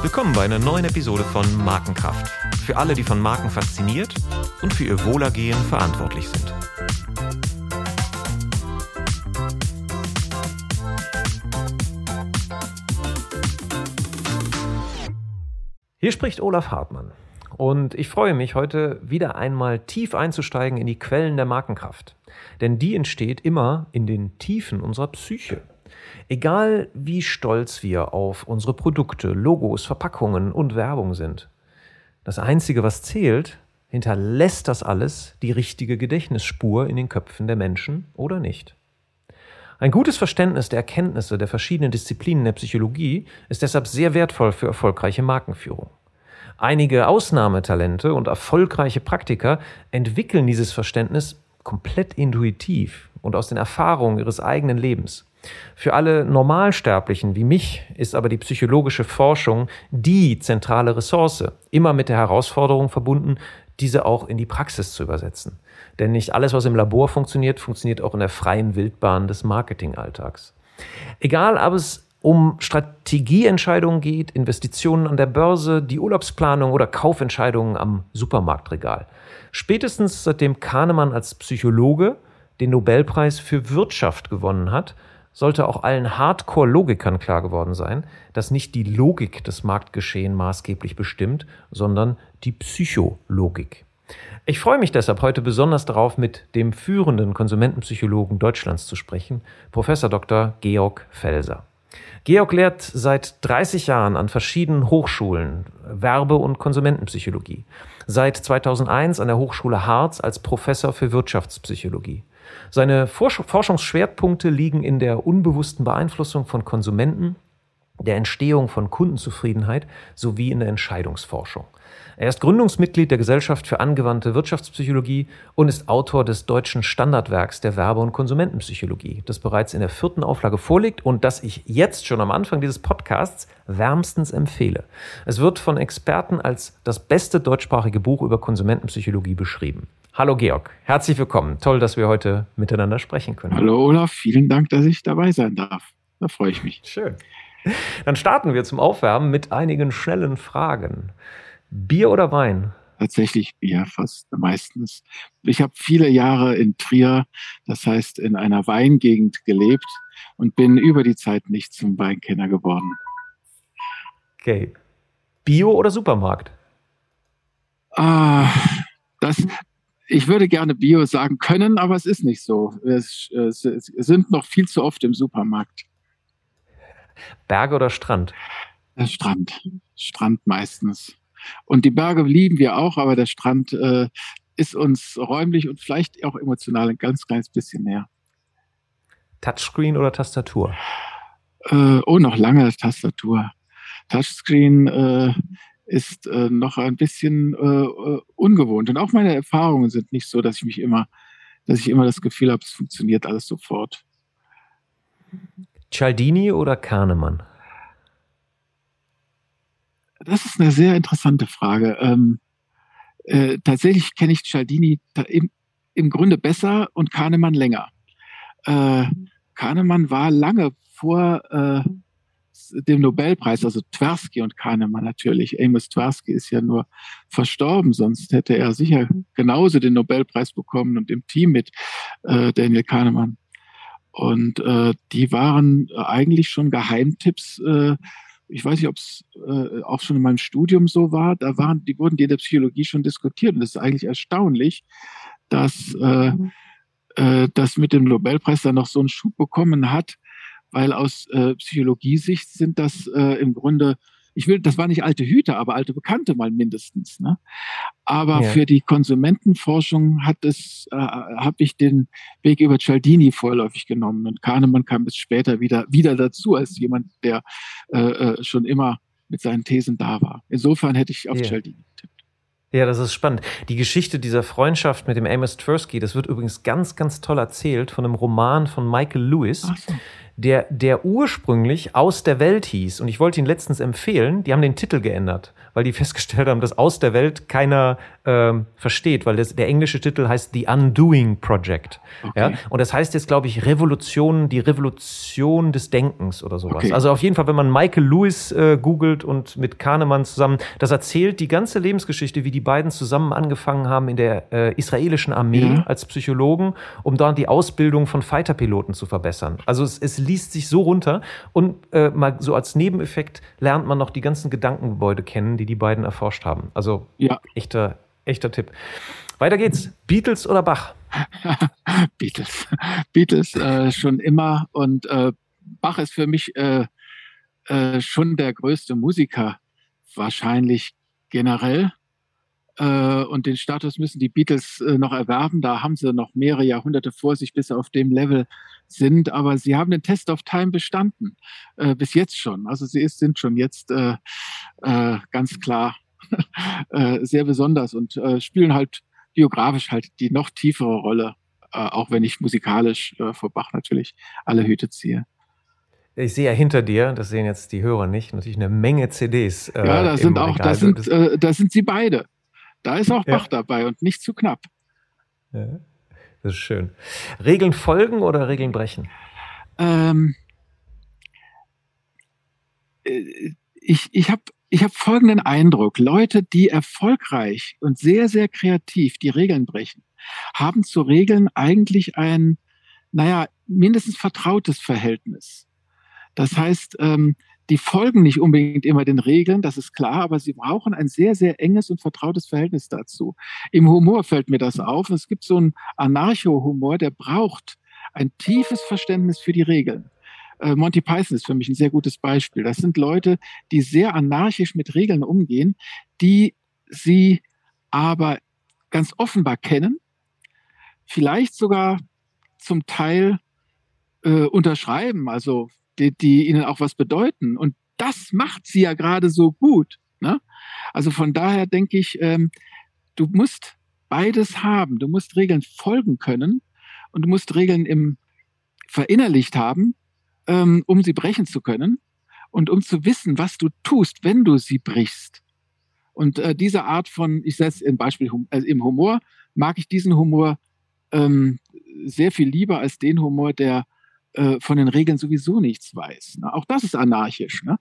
Willkommen bei einer neuen Episode von Markenkraft. Für alle, die von Marken fasziniert und für ihr Wohlergehen verantwortlich sind. Hier spricht Olaf Hartmann. Und ich freue mich, heute wieder einmal tief einzusteigen in die Quellen der Markenkraft. Denn die entsteht immer in den Tiefen unserer Psyche. Egal wie stolz wir auf unsere Produkte, Logos, Verpackungen und Werbung sind. Das Einzige, was zählt, hinterlässt das alles die richtige Gedächtnisspur in den Köpfen der Menschen oder nicht. Ein gutes Verständnis der Erkenntnisse der verschiedenen Disziplinen der Psychologie ist deshalb sehr wertvoll für erfolgreiche Markenführung. Einige Ausnahmetalente und erfolgreiche Praktiker entwickeln dieses Verständnis komplett intuitiv und aus den Erfahrungen ihres eigenen Lebens. Für alle Normalsterblichen wie mich ist aber die psychologische Forschung die zentrale Ressource, immer mit der Herausforderung verbunden, diese auch in die Praxis zu übersetzen. Denn nicht alles, was im Labor funktioniert, funktioniert auch in der freien Wildbahn des Marketingalltags. Egal, ob es um Strategieentscheidungen geht, Investitionen an der Börse, die Urlaubsplanung oder Kaufentscheidungen am Supermarktregal. Spätestens seitdem Kahnemann als Psychologe den Nobelpreis für Wirtschaft gewonnen hat, sollte auch allen Hardcore-Logikern klar geworden sein, dass nicht die Logik des Marktgeschehen maßgeblich bestimmt, sondern die Psychologik. Ich freue mich deshalb heute besonders darauf, mit dem führenden Konsumentenpsychologen Deutschlands zu sprechen, Professor Dr. Georg Felser. Georg lehrt seit 30 Jahren an verschiedenen Hochschulen Werbe- und Konsumentenpsychologie. Seit 2001 an der Hochschule Harz als Professor für Wirtschaftspsychologie. Seine Forschungsschwerpunkte liegen in der unbewussten Beeinflussung von Konsumenten, der Entstehung von Kundenzufriedenheit sowie in der Entscheidungsforschung. Er ist Gründungsmitglied der Gesellschaft für angewandte Wirtschaftspsychologie und ist Autor des deutschen Standardwerks der Werbe- und Konsumentenpsychologie, das bereits in der vierten Auflage vorliegt und das ich jetzt schon am Anfang dieses Podcasts wärmstens empfehle. Es wird von Experten als das beste deutschsprachige Buch über Konsumentenpsychologie beschrieben. Hallo Georg, herzlich willkommen. Toll, dass wir heute miteinander sprechen können. Hallo Olaf, vielen Dank, dass ich dabei sein darf. Da freue ich mich. Schön. Dann starten wir zum Aufwärmen mit einigen schnellen Fragen. Bier oder Wein? Tatsächlich Bier, fast meistens. Ich habe viele Jahre in Trier, das heißt in einer Weingegend gelebt und bin über die Zeit nicht zum Weinkenner geworden. Okay. Bio oder Supermarkt? Ah, das, ich würde gerne Bio sagen können, aber es ist nicht so. Es, es, es sind noch viel zu oft im Supermarkt. Berge oder Strand? Der Strand. Strand meistens. Und die Berge lieben wir auch, aber der Strand äh, ist uns räumlich und vielleicht auch emotional ein ganz kleines bisschen näher. Touchscreen oder Tastatur? Äh, oh, noch lange Tastatur. Touchscreen äh, ist äh, noch ein bisschen äh, äh, ungewohnt. Und auch meine Erfahrungen sind nicht so, dass ich mich immer, dass ich immer das Gefühl habe, es funktioniert alles sofort. Cialdini oder Kahnemann? Das ist eine sehr interessante Frage. Ähm, äh, tatsächlich kenne ich Cialdini im, im Grunde besser und Kahnemann länger. Äh, Kahnemann war lange vor äh, dem Nobelpreis, also Tversky und Kahnemann natürlich. Amos Tversky ist ja nur verstorben, sonst hätte er sicher genauso den Nobelpreis bekommen und im Team mit äh, Daniel Kahnemann. Und äh, die waren eigentlich schon Geheimtipps. Äh, ich weiß nicht, ob es äh, auch schon in meinem Studium so war. Da waren, die wurden die in der Psychologie schon diskutiert. Und es ist eigentlich erstaunlich, dass äh, mhm. äh, das mit dem Nobelpreis dann noch so einen Schub bekommen hat, weil aus äh, Psychologiesicht sind das äh, im Grunde, ich will, das war nicht alte Hüter, aber alte Bekannte mal mindestens. Ne? Aber ja. für die Konsumentenforschung hat es, äh, habe ich den Weg über Cialdini vorläufig genommen und Kahnemann kam bis später wieder wieder dazu als jemand, der äh, äh, schon immer mit seinen Thesen da war. Insofern hätte ich auf ja. Cialdini getippt. Ja, das ist spannend. Die Geschichte dieser Freundschaft mit dem Amos Tversky, das wird übrigens ganz, ganz toll erzählt von einem Roman von Michael Lewis. So der, der ursprünglich aus der Welt hieß. Und ich wollte ihn letztens empfehlen, die haben den Titel geändert, weil die festgestellt haben, dass aus der Welt keiner ähm, versteht, weil das, der englische Titel heißt The Undoing Project. Okay. Ja? Und das heißt jetzt, glaube ich, Revolution, die Revolution des Denkens oder sowas. Okay. Also auf jeden Fall, wenn man Michael Lewis äh, googelt und mit Kahnemann zusammen, das erzählt die ganze Lebensgeschichte, wie die beiden zusammen angefangen haben in der äh, israelischen Armee ja. als Psychologen, um dort die Ausbildung von Fighterpiloten zu verbessern. Also es, es liest sich so runter und äh, mal so als Nebeneffekt lernt man noch die ganzen Gedankengebäude kennen, die die beiden erforscht haben. Also ja. echter, echter Tipp. Weiter geht's. Beatles oder Bach? Beatles. Beatles äh, schon immer und äh, Bach ist für mich äh, äh schon der größte Musiker wahrscheinlich generell. Äh, und den Status müssen die Beatles äh, noch erwerben. Da haben sie noch mehrere Jahrhunderte vor sich, bis sie auf dem Level sind. Aber sie haben den Test of Time bestanden. Äh, bis jetzt schon. Also sie ist, sind schon jetzt äh, äh, ganz klar äh, sehr besonders und spielen halt biografisch halt die noch tiefere Rolle. auch wenn ich musikalisch vor Bach natürlich alle Hüte ziehe. Ich sehe ja hinter dir, das sehen jetzt die Hörer nicht, natürlich eine Menge CDs. ja, da sind auch, da sind, da sind sie beide. Da ist auch Bach ja. dabei und nicht zu knapp. Ja, das ist schön. Regeln folgen oder Regeln brechen? Ähm, äh, ich ich habe ich hab folgenden Eindruck. Leute, die erfolgreich und sehr, sehr kreativ die Regeln brechen, haben zu Regeln eigentlich ein, naja, mindestens vertrautes Verhältnis. Das heißt, ähm, die folgen nicht unbedingt immer den Regeln, das ist klar, aber sie brauchen ein sehr, sehr enges und vertrautes Verhältnis dazu. Im Humor fällt mir das auf. Es gibt so einen Anarcho-Humor, der braucht ein tiefes Verständnis für die Regeln. Äh, Monty Python ist für mich ein sehr gutes Beispiel. Das sind Leute, die sehr anarchisch mit Regeln umgehen, die sie aber ganz offenbar kennen, vielleicht sogar zum Teil äh, unterschreiben. Also die, die ihnen auch was bedeuten. Und das macht sie ja gerade so gut. Ne? Also von daher denke ich, ähm, du musst beides haben. Du musst Regeln folgen können und du musst Regeln im verinnerlicht haben, ähm, um sie brechen zu können und um zu wissen, was du tust, wenn du sie brichst. Und äh, diese Art von, ich setze ein Beispiel äh, im Humor, mag ich diesen Humor ähm, sehr viel lieber als den Humor, der äh, von den Regeln sowieso nichts weiß. Ne? Auch das ist anarchisch. Ne?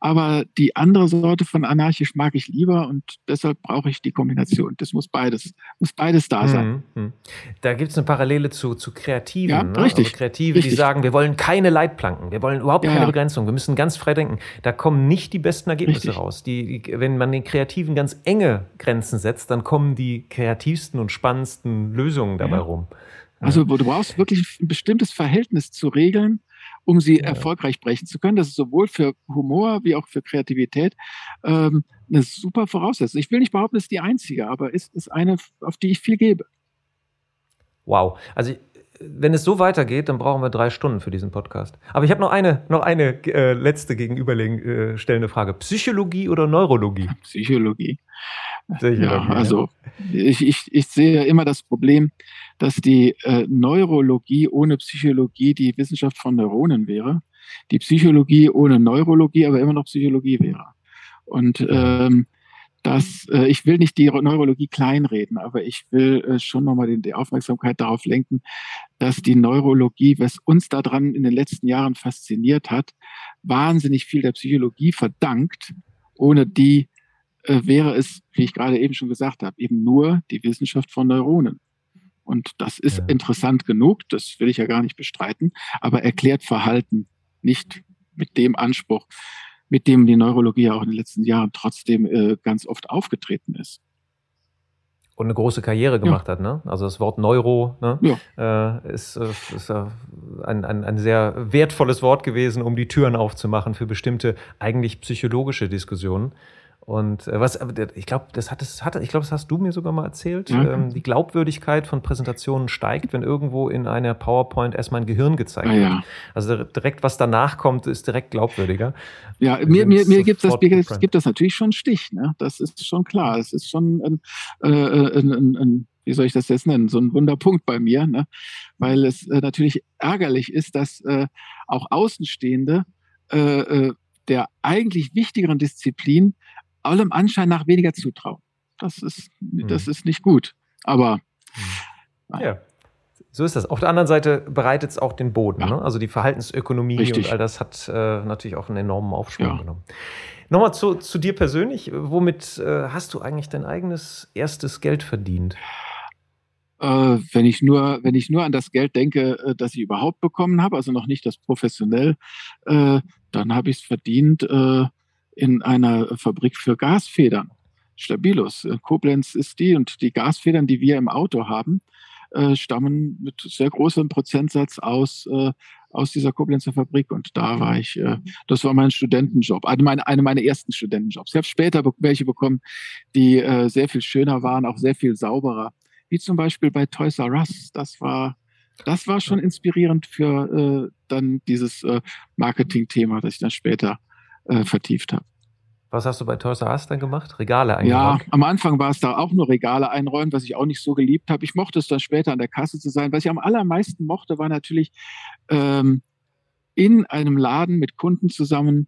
Aber die andere Sorte von anarchisch mag ich lieber und deshalb brauche ich die Kombination. Das muss beides, muss beides da sein. Mhm. mhm. Da gibt es eine Parallele zu, zu Kreativen. Ja, ne? richtig. Also Kreative, richtig. die sagen, wir wollen keine Leitplanken, wir wollen überhaupt ja, keine ja. Begrenzung, wir müssen ganz frei denken. Da kommen nicht die besten Ergebnisse richtig. raus. Die, wenn man den Kreativen ganz enge Grenzen setzt, dann kommen die kreativsten und spannendsten Lösungen dabei ja. rum. Also du brauchst wirklich ein bestimmtes Verhältnis zu Regeln, um sie ja. erfolgreich brechen zu können. Das ist sowohl für Humor wie auch für Kreativität ähm, eine super Voraussetzung. Ich will nicht behaupten, es ist die einzige, aber es ist eine, auf die ich viel gebe. Wow. Also wenn es so weitergeht, dann brauchen wir drei Stunden für diesen Podcast. Aber ich habe noch eine, noch eine äh, letzte gegenüberstellende äh, Frage. Psychologie oder Neurologie? Psychologie. Psychologie ja, also ich, ich, ich sehe immer das Problem, dass die äh, Neurologie ohne Psychologie die Wissenschaft von Neuronen wäre, die Psychologie ohne Neurologie aber immer noch Psychologie wäre. Und ähm, das, äh, ich will nicht die Neurologie kleinreden, aber ich will äh, schon nochmal die, Aufmerksamkeit darauf lenken, dass die Neurologie, was uns daran in den letzten Jahren fasziniert hat, wahnsinnig viel der Psychologie verdankt. Ohne die äh, wäre es, wie ich gerade eben schon gesagt habe, eben nur die Wissenschaft von Neuronen. Und das ist ja. interessant genug, das will ich ja gar nicht bestreiten, aber erklärt Verhalten nicht mit dem Anspruch, mit dem die Neurologie auch in den letzten Jahren trotzdem äh, ganz oft aufgetreten ist. Und eine große Karriere gemacht ja. hat, ne? Also das Wort Neuro ne? ja. äh, ist, äh, ist ein, ein, ein sehr wertvolles Wort gewesen, um die Türen aufzumachen für bestimmte eigentlich psychologische Diskussionen. Und äh, was, ich glaube, das hat, das hat, ich glaube, das hast du mir sogar mal erzählt. Mhm. Ähm, die Glaubwürdigkeit von Präsentationen steigt, wenn irgendwo in einer PowerPoint erstmal ein Gehirn gezeigt ah, wird. Ja. Also direkt, was danach kommt, ist direkt glaubwürdiger. Ja, mir, mir, mir gibt das, mir gibt das natürlich schon einen Stich. Ne? Das ist schon klar. Es ist schon ein, äh, äh, ein, ein, ein wie soll ich das jetzt nennen, so ein Wunderpunkt bei mir, ne? weil es äh, natürlich ärgerlich ist, dass äh, auch Außenstehende äh, äh der eigentlich wichtigeren Disziplin allem Anschein nach weniger zutrauen. Das ist, mhm. das ist nicht gut. Aber. Mhm. Ja. So ist das. Auf der anderen Seite bereitet es auch den Boden. Ja. Ne? Also die Verhaltensökonomie Richtig. und all das hat äh, natürlich auch einen enormen Aufschwung ja. genommen. Nochmal zu, zu dir persönlich. Womit äh, hast du eigentlich dein eigenes erstes Geld verdient? Äh, wenn ich nur, wenn ich nur an das Geld denke, äh, das ich überhaupt bekommen habe, also noch nicht das professionell, äh, dann habe ich es verdient äh, in einer Fabrik für Gasfedern. Stabilus. Äh, Koblenz ist die und die Gasfedern, die wir im Auto haben, äh, stammen mit sehr großem Prozentsatz aus, äh, aus dieser Koblenzer Fabrik. Und da war ich, äh, das war mein Studentenjob, eine meiner, eine meiner ersten Studentenjobs. Ich habe später welche bekommen, die äh, sehr viel schöner waren, auch sehr viel sauberer, wie zum Beispiel bei Toys R Us. Das war, das war schon inspirierend für äh, dann dieses Marketing-Thema, das ich dann später äh, vertieft habe. Was hast du bei Toys R Us dann gemacht? Regale einräumen? Ja, am Anfang war es da auch nur Regale einräumen, was ich auch nicht so geliebt habe. Ich mochte es dann später an der Kasse zu sein. Was ich am allermeisten mochte, war natürlich ähm, in einem Laden mit Kunden zusammen,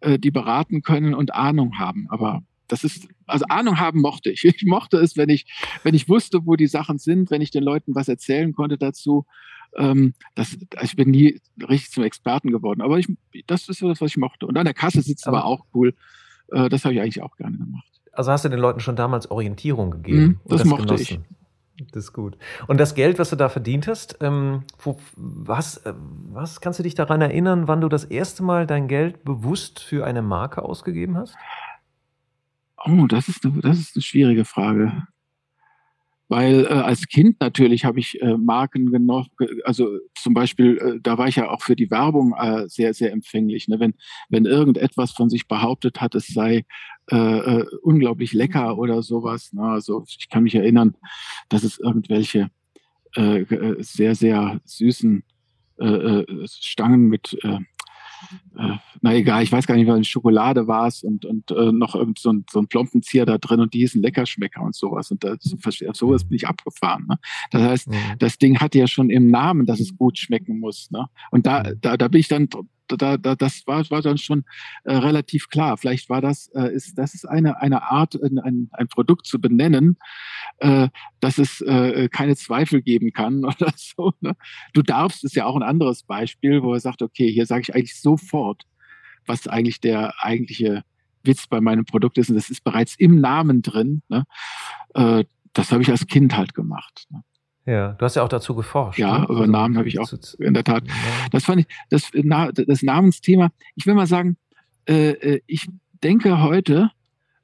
äh, die beraten können und Ahnung haben. Aber das ist, also Ahnung haben mochte ich. Ich mochte es, wenn ich, wenn ich wusste, wo die Sachen sind, wenn ich den Leuten was erzählen konnte dazu. Ähm, das, ich bin nie richtig zum Experten geworden, aber ich, das ist so das, was ich mochte. Und an der Kasse sitzen aber war auch cool. Äh, das habe ich eigentlich auch gerne gemacht. Also hast du den Leuten schon damals Orientierung gegeben? Mhm, das, das, mochte genossen. ich. Das ist gut. Und das Geld, was du da verdient hast, ähm, wo, was, äh, was kannst du dich daran erinnern, wann du das erste Mal dein Geld bewusst für eine Marke ausgegeben hast? Oh, das ist eine, das ist eine schwierige Frage. Weil äh, als Kind natürlich habe ich äh, Marken genossen, also zum Beispiel, äh, da war ich ja auch für die Werbung äh, sehr, sehr empfänglich. Ne? Wenn, wenn irgendetwas von sich behauptet hat, es sei äh, äh, unglaublich lecker oder sowas. Ne? Also ich kann mich erinnern, dass es irgendwelche äh, äh sehr, sehr süßen äh, äh, Stangen mit äh, na egal, ich weiß gar nicht, was Schokolade war es und, und äh, noch irgend so ein, so ein Plompenzieher da drin und die hießen Leckerschmecker und sowas. Und das, auf sowas bin ich abgefahren. Ne? Das heißt, mhm. das Ding hat ja schon im Namen, dass es gut schmecken muss. Ne? Und da, mhm. da, da bin ich dann da, da, das war, war dann schon äh, relativ klar. Vielleicht war das, äh, ist, das ist eine, eine Art, ein, ein Produkt zu benennen, äh, dass es äh, keine Zweifel geben kann oder so. Ne? Du darfst ist ja auch ein anderes Beispiel, wo er sagt, okay, hier sage ich eigentlich sofort, was eigentlich der eigentliche Witz bei meinem Produkt ist. Und das ist bereits im Namen drin. Ne? Äh, das habe ich als Kind halt gemacht. Ne? Ja, du hast ja auch dazu geforscht. Ja, ne? über also, Namen habe ich auch in der Tat. Das fand ich, das, das Namensthema, ich will mal sagen, äh, äh, ich denke heute,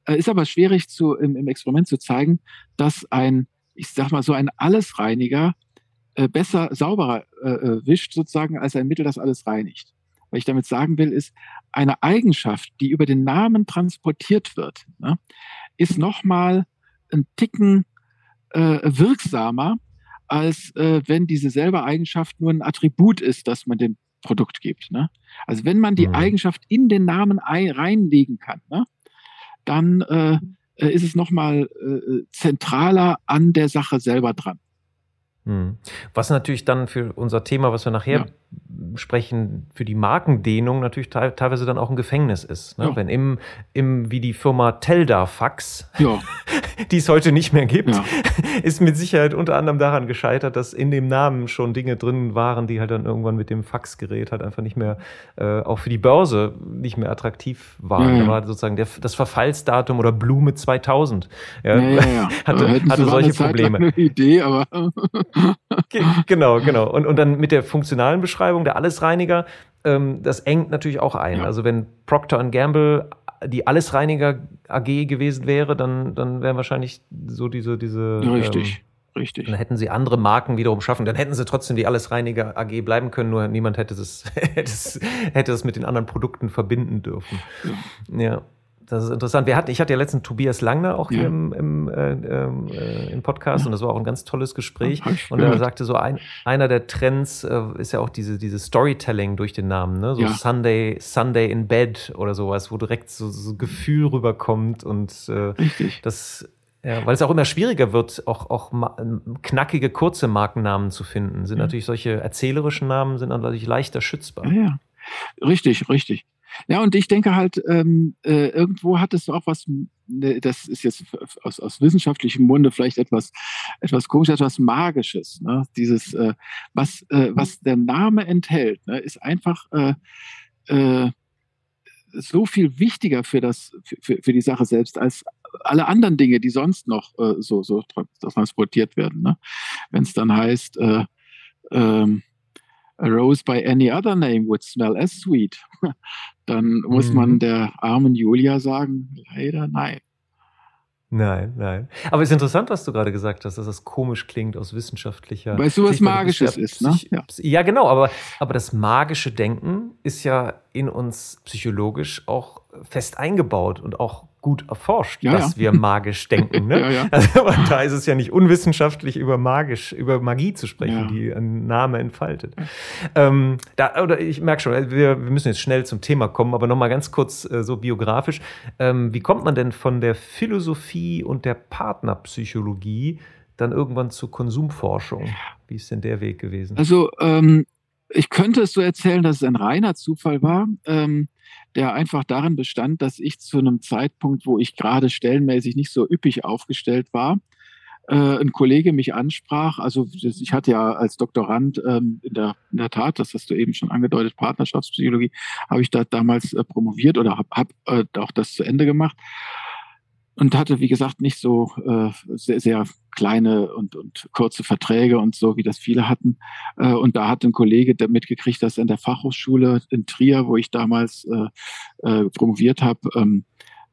äh, ist aber schwierig zu, im, im Experiment zu zeigen, dass ein, ich sag mal so ein Allesreiniger äh, besser, sauberer äh, äh, wischt sozusagen als ein Mittel, das alles reinigt. Was ich damit sagen will, ist, eine Eigenschaft, die über den Namen transportiert wird, ne, ist nochmal ein Ticken wirksamer als äh, wenn diese selbe Eigenschaft nur ein Attribut ist, das man dem Produkt gibt. Ne? Also wenn man die mhm. Eigenschaft in den Namen ein, reinlegen kann, ne? dann äh, äh ist es nochmal äh, zentraler an der Sache selber dran. Mhm. Was natürlich dann für unser Thema, was wir nachher ja. sprechen, für die Markendehnung natürlich te teilweise dann auch ein Gefängnis ist. Ne? Ja. Wenn im, im, wie die Firma Telda Fax, ja. die es heute nicht mehr gibt, ist mit Sicherheit unter anderem daran gescheitert, dass in dem Namen schon Dinge drin waren, die halt dann irgendwann mit dem Faxgerät halt einfach nicht mehr, äh, auch für die Börse nicht mehr attraktiv waren. Da war sozusagen der, das Verfallsdatum oder Blume 2000. Ja, hatte, hatte solche Probleme. Eine Idee, aber genau, genau. Und, und dann mit der funktionalen Beschreibung, der Allesreiniger, ähm, das engt natürlich auch ein. Ja. Also wenn Procter Gamble die Allesreiniger AG gewesen wäre, dann, dann wären wahrscheinlich so diese, diese Richtig. Ähm, Richtig. Dann hätten sie andere Marken wiederum schaffen. Dann hätten sie trotzdem die Allesreiniger AG bleiben können, nur niemand hätte das, hätte das mit den anderen Produkten verbinden dürfen. Ja. Das ist interessant. Wir hatten, ich hatte ja letztens Tobias Langner auch hier im, im, äh, äh, im Podcast ja. und das war auch ein ganz tolles Gespräch. Und er sagte so, ein, einer der Trends äh, ist ja auch diese, diese Storytelling durch den Namen, ne? So ja. Sunday, Sunday in Bed oder sowas, wo direkt so, so Gefühl rüberkommt und äh, Richtig. das ja, weil es auch immer schwieriger wird, auch, auch knackige, kurze Markennamen zu finden. Sind natürlich solche erzählerischen Namen sind natürlich leichter schützbar. Ja. Richtig, richtig. Ja, und ich denke halt, ähm, äh, irgendwo hat es auch was, ne, das ist jetzt aus, aus wissenschaftlichem Munde vielleicht etwas, etwas komisch, etwas Magisches. Ne? Dieses, äh, was, äh, was der Name enthält, ne, ist einfach äh, äh, so viel wichtiger für, das, für, für die Sache selbst als alle anderen Dinge, die sonst noch äh, so, so transportiert werden. Ne? Wenn es dann heißt, äh, ähm, a rose by any other name would smell as sweet, dann muss mhm. man der armen Julia sagen, leider nein. Nein, nein. Aber es ist interessant, was du gerade gesagt hast, dass das komisch klingt aus wissenschaftlicher. Weil du, was Magisches ja, ist, ne? Ja. ja, genau, aber, aber das magische Denken ist ja in uns psychologisch auch fest eingebaut und auch gut erforscht, ja, dass ja. wir magisch denken. Ne? ja, also, da ist es ja nicht unwissenschaftlich, über magisch, über Magie zu sprechen, die ein Name entfaltet. Ähm, da, oder ich merke schon, wir, wir, müssen jetzt schnell zum Thema kommen, aber nochmal ganz kurz äh, so biografisch. Ähm, wie kommt man denn von der Philosophie und der Partnerpsychologie dann irgendwann zur Konsumforschung? Wie ist denn der Weg gewesen? Also ähm, ich könnte es so erzählen, dass es ein reiner Zufall war. Der einfach darin bestand, dass ich zu einem Zeitpunkt, wo ich gerade stellenmäßig nicht so üppig aufgestellt war, äh, ein Kollege mich ansprach. Also ich hatte ja als Doktorand ähm, in, der, in der Tat, das hast du eben schon angedeutet, Partnerschaftspsychologie, habe ich da damals äh, promoviert oder habe hab, äh, auch das zu Ende gemacht und hatte, wie gesagt, nicht so äh, sehr, sehr kleine und, und kurze Verträge und so, wie das viele hatten. Äh, und da hat ein Kollege mitgekriegt, dass in der Fachhochschule in Trier, wo ich damals äh, äh, promoviert habe, ähm,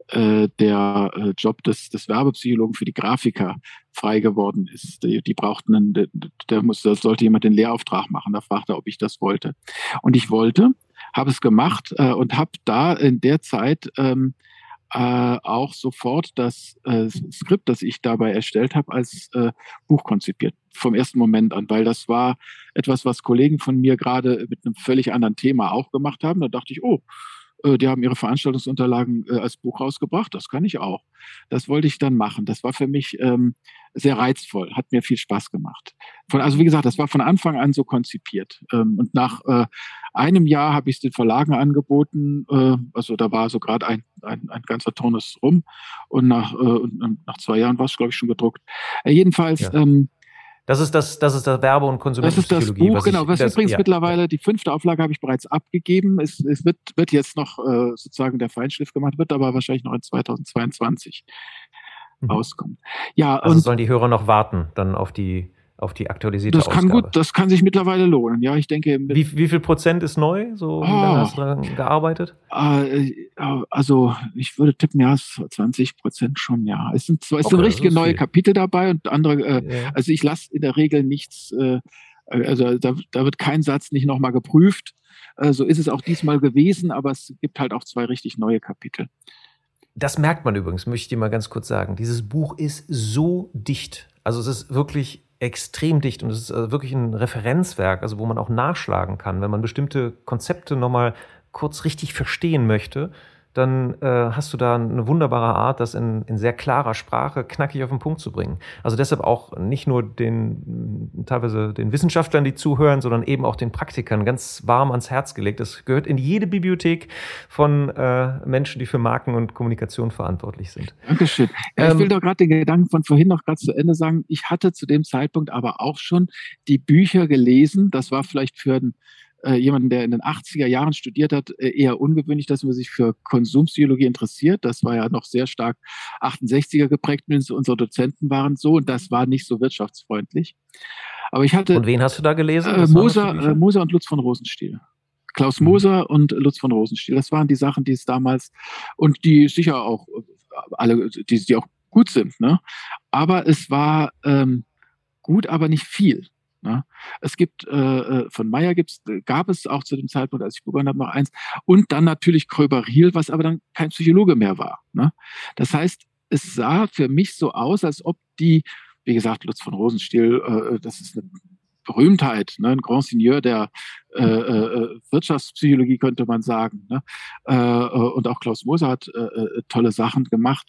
äh, der äh, Job des, des Werbepsychologen für die Grafiker frei geworden ist. Die, die brauchten einen, der, der muss, da sollte jemand den Lehrauftrag machen. Da fragte er, ob ich das wollte. Und ich wollte, habe es gemacht äh, und habe da in der Zeit ähm, äh, auch sofort das äh, Skript, das ich dabei erstellt habe, als äh, Buch konzipiert, vom ersten Moment an, weil das war etwas, was Kollegen von mir gerade mit einem völlig anderen Thema auch gemacht haben. Da dachte ich, oh, die haben ihre Veranstaltungsunterlagen äh, als Buch rausgebracht, das kann ich auch. Das wollte ich dann machen. Das war für mich ähm, sehr reizvoll, hat mir viel Spaß gemacht. Von, also wie gesagt, das war von Anfang an so konzipiert. Ähm, und nach äh, einem Jahr habe ich es den Verlagen angeboten. Äh, also da war so gerade ein, ein, ein ganzer Turnus rum. Und nach, äh, und nach zwei Jahren war es, glaube ich, schon gedruckt. Äh, jedenfalls ja. ähm, das ist das, das ist das Werbe- und Konsumentenpsychologie. Das ist das Buch, was genau. Was übrigens ja. mittlerweile, die fünfte Auflage habe ich bereits abgegeben. Es, es wird, wird jetzt noch äh, sozusagen der Feinschliff gemacht, wird aber wahrscheinlich noch in 2022 mhm. rauskommen. Ja, also und sollen die Hörer noch warten dann auf die auf die aktualisierte Das kann Ausgabe. gut, das kann sich mittlerweile lohnen. Ja, ich denke. Wie, wie viel Prozent ist neu? So, oh, hast du daran gearbeitet? Äh, also, ich würde tippen, ja, 20 Prozent schon, ja. Es sind, es okay, sind richtige neue viel. Kapitel dabei und andere, äh, ja. also ich lasse in der Regel nichts, äh, also da, da wird kein Satz nicht nochmal geprüft. Äh, so ist es auch diesmal gewesen, aber es gibt halt auch zwei richtig neue Kapitel. Das merkt man übrigens, möchte ich dir mal ganz kurz sagen. Dieses Buch ist so dicht. Also es ist wirklich extrem dicht und es ist also wirklich ein Referenzwerk, also wo man auch nachschlagen kann, wenn man bestimmte Konzepte nochmal kurz richtig verstehen möchte dann äh, hast du da eine wunderbare Art, das in, in sehr klarer Sprache knackig auf den Punkt zu bringen. Also deshalb auch nicht nur den teilweise den Wissenschaftlern, die zuhören, sondern eben auch den Praktikern ganz warm ans Herz gelegt. Das gehört in jede Bibliothek von äh, Menschen, die für Marken und Kommunikation verantwortlich sind. Dankeschön. Ja, ich ähm, will doch gerade den Gedanken von vorhin noch gerade zu Ende sagen. Ich hatte zu dem Zeitpunkt aber auch schon die Bücher gelesen. Das war vielleicht für einen äh, jemanden, der in den 80er Jahren studiert hat, äh, eher ungewöhnlich, dass man sich für Konsumpsychologie interessiert. Das war ja noch sehr stark 68er geprägt. Unsere Dozenten waren so und das war nicht so wirtschaftsfreundlich. Aber ich hatte. Und wen hast du da gelesen? Äh, Moser, äh, Moser und Lutz von Rosenstiel. Klaus mhm. Moser und Lutz von Rosenstiel. Das waren die Sachen, die es damals und die sicher auch äh, alle, die, die auch gut sind. Ne? Aber es war ähm, gut, aber nicht viel. Ne? Es gibt, äh, äh von Meyer gibt's, äh, gab es auch zu dem Zeitpunkt, als ich begonnen habe, noch eins. Und dann natürlich Kröber-Riel, was aber dann kein Psychologe mehr war. Ne? Das heißt, es sah für mich so aus, als ob die, wie gesagt, Lutz von Rosenstiel, äh, das ist eine Berühmtheit, ne? ein Grand Seigneur der äh, äh, Wirtschaftspsychologie, könnte man sagen. Ne? Äh, und auch Klaus Moser hat äh, tolle Sachen gemacht.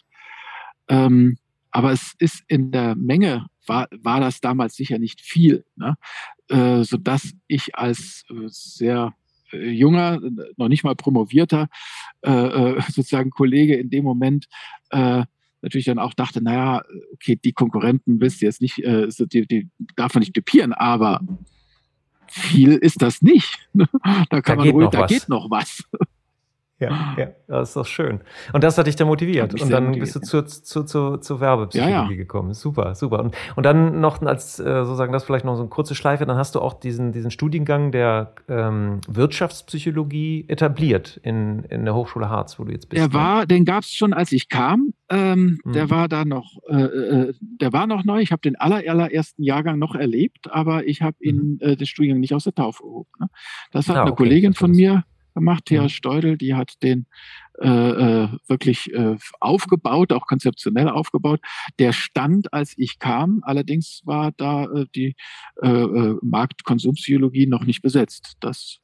Ähm, aber es ist in der Menge war, war das damals sicher nicht viel, ne? äh, sodass ich als äh, sehr äh, junger, noch nicht mal promovierter äh, äh, sozusagen Kollege in dem Moment äh, natürlich dann auch dachte, naja, okay, die Konkurrenten willst du jetzt nicht, äh, die, die darf man nicht typieren, aber viel ist das nicht. da kann da man ruhig, da was. geht noch was. Ja, ja, das ist doch schön. Und das hat dich dann motiviert. Und dann motiviert, bist du zur, zur, zur, zur Werbepsychologie ja, ja. gekommen. Super, super. Und, und dann noch als äh, sozusagen das vielleicht noch so eine kurze Schleife, dann hast du auch diesen, diesen Studiengang der ähm, Wirtschaftspsychologie etabliert in, in der Hochschule Harz, wo du jetzt bist. Der ne? war, den gab es schon, als ich kam. Ähm, mhm. Der war da noch, äh, äh, der war noch neu. Ich habe den aller, allerersten Jahrgang noch erlebt, aber ich habe ihn mhm. äh, den Studiengang nicht aus der Taufe gehoben. Ne? Das hat ah, eine okay, Kollegin von mir gemacht, Thea mhm. Steudel, die hat den äh, äh, wirklich äh, aufgebaut, auch konzeptionell aufgebaut. Der stand, als ich kam, allerdings war da äh, die äh, äh, Marktkonsumpsychologie noch nicht besetzt. Das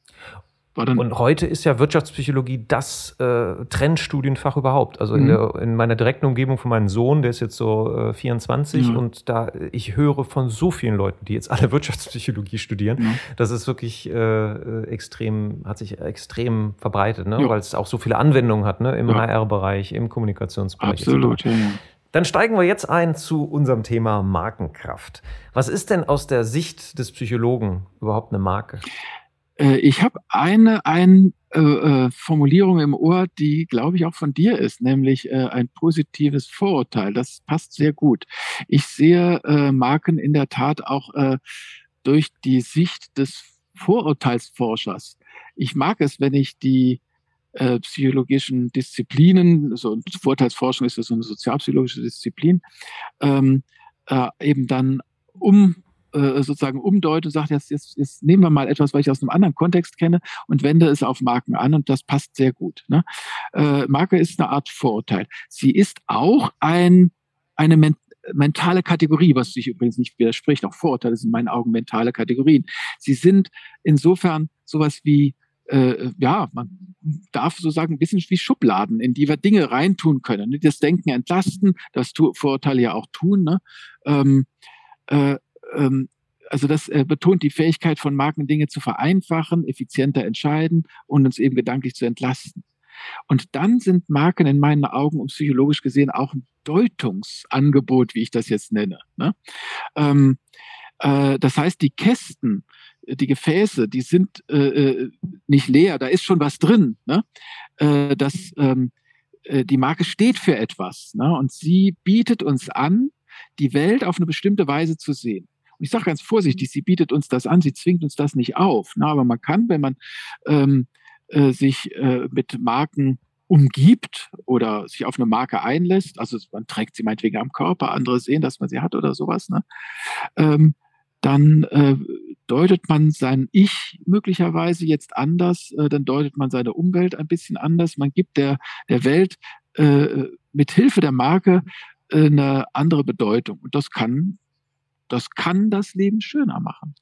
und heute ist ja Wirtschaftspsychologie das äh, Trendstudienfach überhaupt. Also in, mhm. der, in, meiner direkten Umgebung von meinem Sohn, der ist jetzt so äh, 24 mhm. und da ich höre von so vielen Leuten, die jetzt alle Wirtschaftspsychologie studieren, mhm. das ist wirklich äh, extrem, hat sich extrem verbreitet, ne? weil es auch so viele Anwendungen hat, ne? im ja. HR-Bereich, im Kommunikationsbereich. Absolut, ja, ja. Dann steigen wir jetzt ein zu unserem Thema Markenkraft. Was ist denn aus der Sicht des Psychologen überhaupt eine Marke? Äh, ich habe eine, eine äh, äh, Formulierung im Ohr, die, glaube ich, auch von dir ist, nämlich äh, ein positives Vorurteil. Das passt sehr gut. Ich sehe äh, Marken in der Tat auch äh, durch die Sicht des Vorurteilsforschers. Ich mag es, wenn ich die psychologischen Disziplinen, so Vorurteilsforschung ist ja so eine sozialpsychologische Disziplin, ähm, äh, eben dann um äh, sozusagen umdeute und sage, jetzt, jetzt, jetzt nehmen wir mal etwas, was ich aus einem anderen Kontext kenne und wende es auf Marken an und das passt sehr gut. Ne? Äh, Marke ist eine Art Vorurteil. Sie ist auch ein, eine men mentale Kategorie, was sich übrigens nicht widerspricht. Auch Vorurteile sind in meinen Augen mentale Kategorien. Sie sind insofern sowas wie äh, ja, man darf so sagen, ein bisschen wie Schubladen, in die wir Dinge reintun können. Ne? Das Denken entlasten, das Vorurteile ja auch tun. Ne? Ähm, äh, ähm, also das äh, betont die Fähigkeit von Marken, Dinge zu vereinfachen, effizienter entscheiden und uns eben gedanklich zu entlasten. Und dann sind Marken in meinen Augen und psychologisch gesehen auch ein Deutungsangebot, wie ich das jetzt nenne. Ne? Ähm, äh, das heißt, die Kästen, die Gefäße, die sind äh, äh nicht leer, da ist schon was drin. Ne? Äh, das, ähm, äh, die Marke steht für etwas ne? und sie bietet uns an, die Welt auf eine bestimmte Weise zu sehen ich sage ganz vorsichtig, sie bietet uns das an, sie zwingt uns das nicht auf. Na, aber man kann, wenn man ähm, äh, sich äh, mit Marken umgibt oder sich auf eine Marke einlässt, also man trägt sie meinetwegen am Körper, andere sehen, dass man sie hat oder sowas, ne? ähm, dann äh, deutet man sein Ich möglicherweise jetzt anders, äh, dann deutet man seine Umwelt ein bisschen anders, man gibt der, der Welt äh, mit Hilfe der Marke äh, eine andere Bedeutung. Und das kann das kann das Leben schöner machen.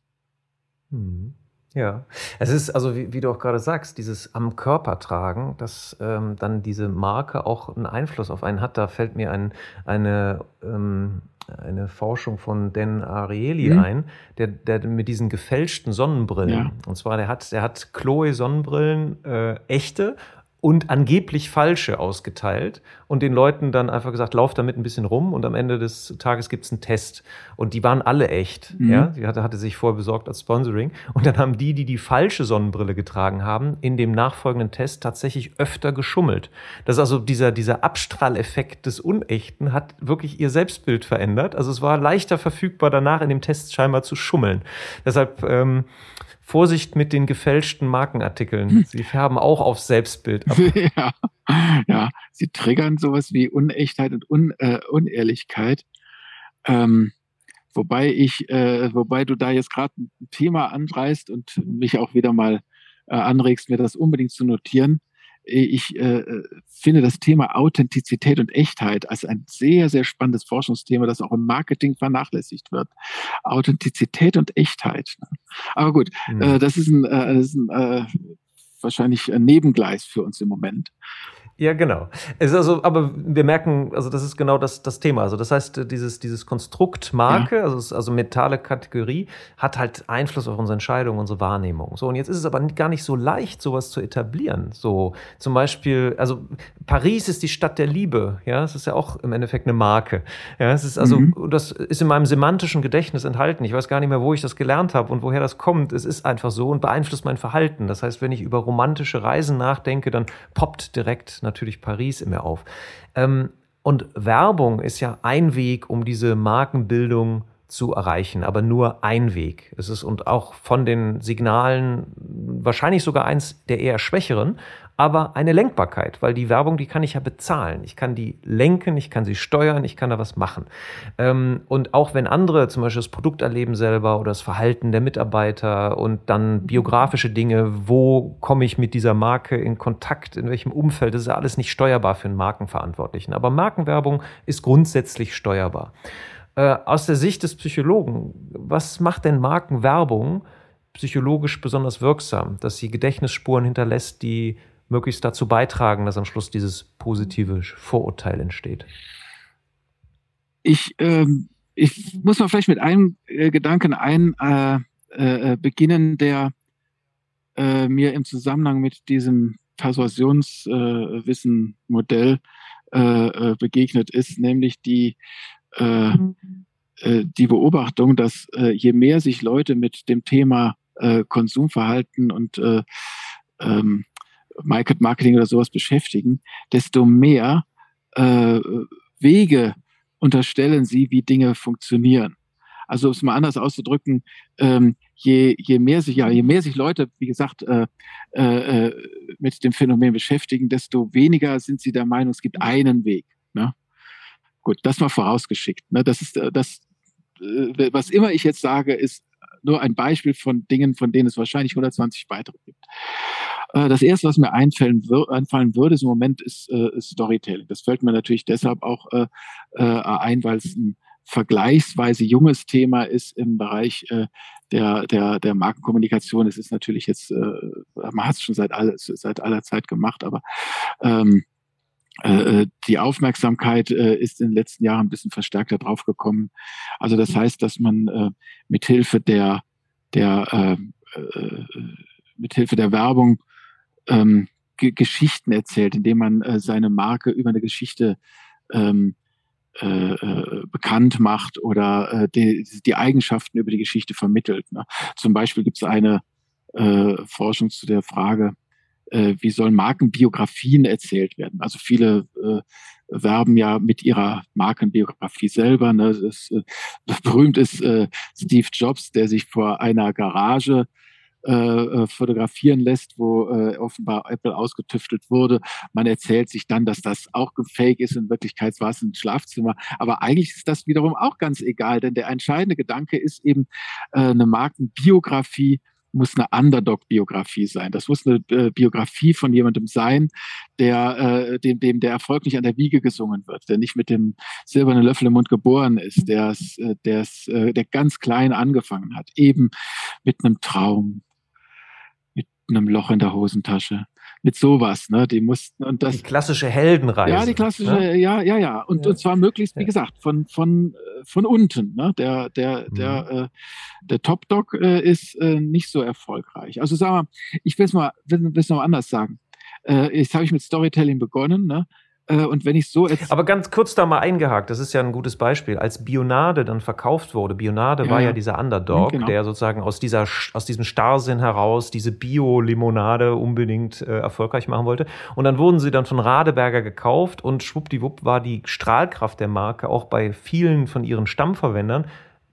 Mhm. Ja, es ist also, wie, wie, du auch gerade sagst, dieses am Körper tragen, dass ähm, dann diese Marke auch einen Einfluss auf einen hat. Da fällt mir ein, eine, ähm, eine Forschung von Dan Ariely mhm. ein, der, der mit diesen gefälschten Sonnenbrillen, ja. und zwar der hat, der hat Chloe Sonnenbrillen, äh, echte, und angeblich falsche ausgeteilt und den Leuten dann einfach gesagt, lauf damit ein bisschen rum und am Ende des Tages gibt's einen Test. Und die waren alle echt. Mhm. Ja, die hatte, hatte sich vorher besorgt als Sponsoring. Und dann haben die, die die falsche Sonnenbrille getragen haben, in dem nachfolgenden Test tatsächlich öfter geschummelt. Das ist also dieser, dieser Abstrahleffekt des Unechten hat wirklich ihr Selbstbild verändert. Also es war leichter verfügbar danach in dem Test scheinbar zu schummeln. Deshalb, ähm, Vorsicht mit den gefälschten Markenartikeln. Hm. Sie färben auch aufs Selbstbild ab. Ja, ja. sie triggern sowas wie Unechtheit und Un, äh, Unehrlichkeit. Ähm, wobei ich, äh, wobei du da jetzt gerade ein Thema anreißt und mich auch wieder mal äh, anregst, mir das unbedingt zu notieren ich äh, finde das Thema Authentizität und Echtheit als ein sehr, sehr spannendes Forschungsthema, das auch im Marketing vernachlässigt wird. Authentizität und Echtheit. Ne? Aber gut, mhm. äh, das ist ein, äh, das ist ein äh, wahrscheinlich ein Nebengleis für uns im Moment. Ja, genau. Es ist also, aber wir merken, also das ist genau das, das Thema. Also das heißt, dieses, dieses Konstrukt Marke, ja. also, also mentale Kategorie, hat halt Einfluss auf unsere Entscheidung, unsere Wahrnehmung. So, und jetzt ist es aber gar nicht so leicht, sowas zu etablieren. So, zum Beispiel, also Paris ist die Stadt der Liebe. Ja, es ist ja auch im Endeffekt eine Marke. Ja, es ist also, mhm. das ist in meinem semantischen Gedächtnis enthalten. Ich weiß gar nicht mehr, wo ich das gelernt habe und woher das kommt. Es ist einfach so und beeinflusst mein Verhalten. Das heißt, wenn ich über romantische Reisen nachdenke, dann poppt direkt natürlich Paris in mir auf. Ähm, und Werbung ist ja ein Weg, um diese Markenbildung zu erreichen, aber nur ein Weg. Es ist und auch von den Signalen wahrscheinlich sogar eins der eher schwächeren, aber eine Lenkbarkeit, weil die Werbung, die kann ich ja bezahlen. Ich kann die lenken, ich kann sie steuern, ich kann da was machen. Ähm, und auch wenn andere zum Beispiel das Produkt erleben selber oder das Verhalten der Mitarbeiter und dann biografische Dinge, wo komme ich mit dieser Marke in Kontakt, in welchem Umfeld, das ist ja alles nicht steuerbar für einen Markenverantwortlichen. Aber Markenwerbung ist grundsätzlich steuerbar. Äh, aus der Sicht des Psychologen, was macht denn Markenwerbung psychologisch besonders wirksam, dass sie Gedächtnisspuren hinterlässt, die möglichst dazu beitragen, dass am Schluss dieses positive Vorurteil entsteht? Ich, ähm, ich muss mal vielleicht mit einem äh, Gedanken ein äh, äh, beginnen, der äh, mir im Zusammenhang mit diesem Persuasionswissen-Modell äh, äh, begegnet ist, nämlich die, die Beobachtung, dass je mehr sich Leute mit dem Thema Konsumverhalten und ähm, Market Marketing oder sowas beschäftigen, desto mehr äh, Wege unterstellen sie, wie Dinge funktionieren. Also um es mal anders auszudrücken, ähm, je, je mehr sich ja, je mehr sich Leute, wie gesagt, äh, äh, äh mit dem Phänomen beschäftigen, desto weniger sind sie der Meinung, es gibt einen Weg. Ne? Gut, das mal vorausgeschickt. Ne? Das ist äh, das, äh, was immer ich jetzt sage, ist nur ein Beispiel von Dingen, von denen es wahrscheinlich 120 weitere gibt. Äh, das erste, was mir einfallen, würde, ist im Moment ist, äh, ist Storytelling. Das fällt mir natürlich deshalb auch äh, ein, weil es ein vergleichsweise junges Thema ist im Bereich der, der, der Markenkommunikation. Es ist natürlich jetzt, man hat es schon seit, alles, seit aller Zeit gemacht, aber ähm, die Aufmerksamkeit ist in den letzten Jahren ein bisschen verstärkter draufgekommen. Also das heißt, dass man äh, mithilfe der, der äh, mithilfe der Werbung ähm, Geschichten erzählt, indem man äh, seine Marke über eine Geschichte ähm, äh, äh, bekannt macht oder äh, die, die Eigenschaften über die Geschichte vermittelt. Ne? Zum Beispiel gibt es eine äh, Forschung zu der Frage, äh, wie sollen Markenbiografien erzählt werden? Also viele äh, werben ja mit ihrer Markenbiografie selber. Ne? Das, äh, berühmt ist äh, Steve Jobs, der sich vor einer Garage äh, äh, fotografieren lässt, wo äh, offenbar Apple ausgetüftelt wurde. Man erzählt sich dann, dass das auch fake ist. In Wirklichkeit war es ein Schlafzimmer. Aber eigentlich ist das wiederum auch ganz egal, denn der entscheidende Gedanke ist eben äh, eine Markenbiografie muss eine Underdog-Biografie sein. Das muss eine äh, Biografie von jemandem sein, der äh, dem, dem der Erfolg nicht an der Wiege gesungen wird, der nicht mit dem silbernen Löffel im Mund geboren ist, der äh, äh, der ganz klein angefangen hat, eben mit einem Traum, einem Loch in der Hosentasche. Mit sowas, ne? Die mussten und das. Die klassische Heldenreise. Ja, die klassische, ne? ja, ja, ja. Und, ja. und zwar möglichst, wie gesagt, von, von, äh, von unten. Ne? Der, der, mhm. der, äh, der Top Dog äh, ist äh, nicht so erfolgreich. Also sag mal, ich will es mal, will es noch anders sagen. Äh, jetzt habe ich mit Storytelling begonnen, ne? Äh, und wenn ich so Aber ganz kurz da mal eingehakt, das ist ja ein gutes Beispiel. Als Bionade dann verkauft wurde, Bionade ja, war ja, dieser Underdog, genau. der sozusagen aus, dieser, aus diesem Starrsinn heraus diese Bio-Limonade unbedingt äh, erfolgreich machen wollte. Und dann wurden sie dann von Radeberger gekauft und schwuppdiwupp war die Strahlkraft der Marke auch bei vielen von ihren Stammverwendern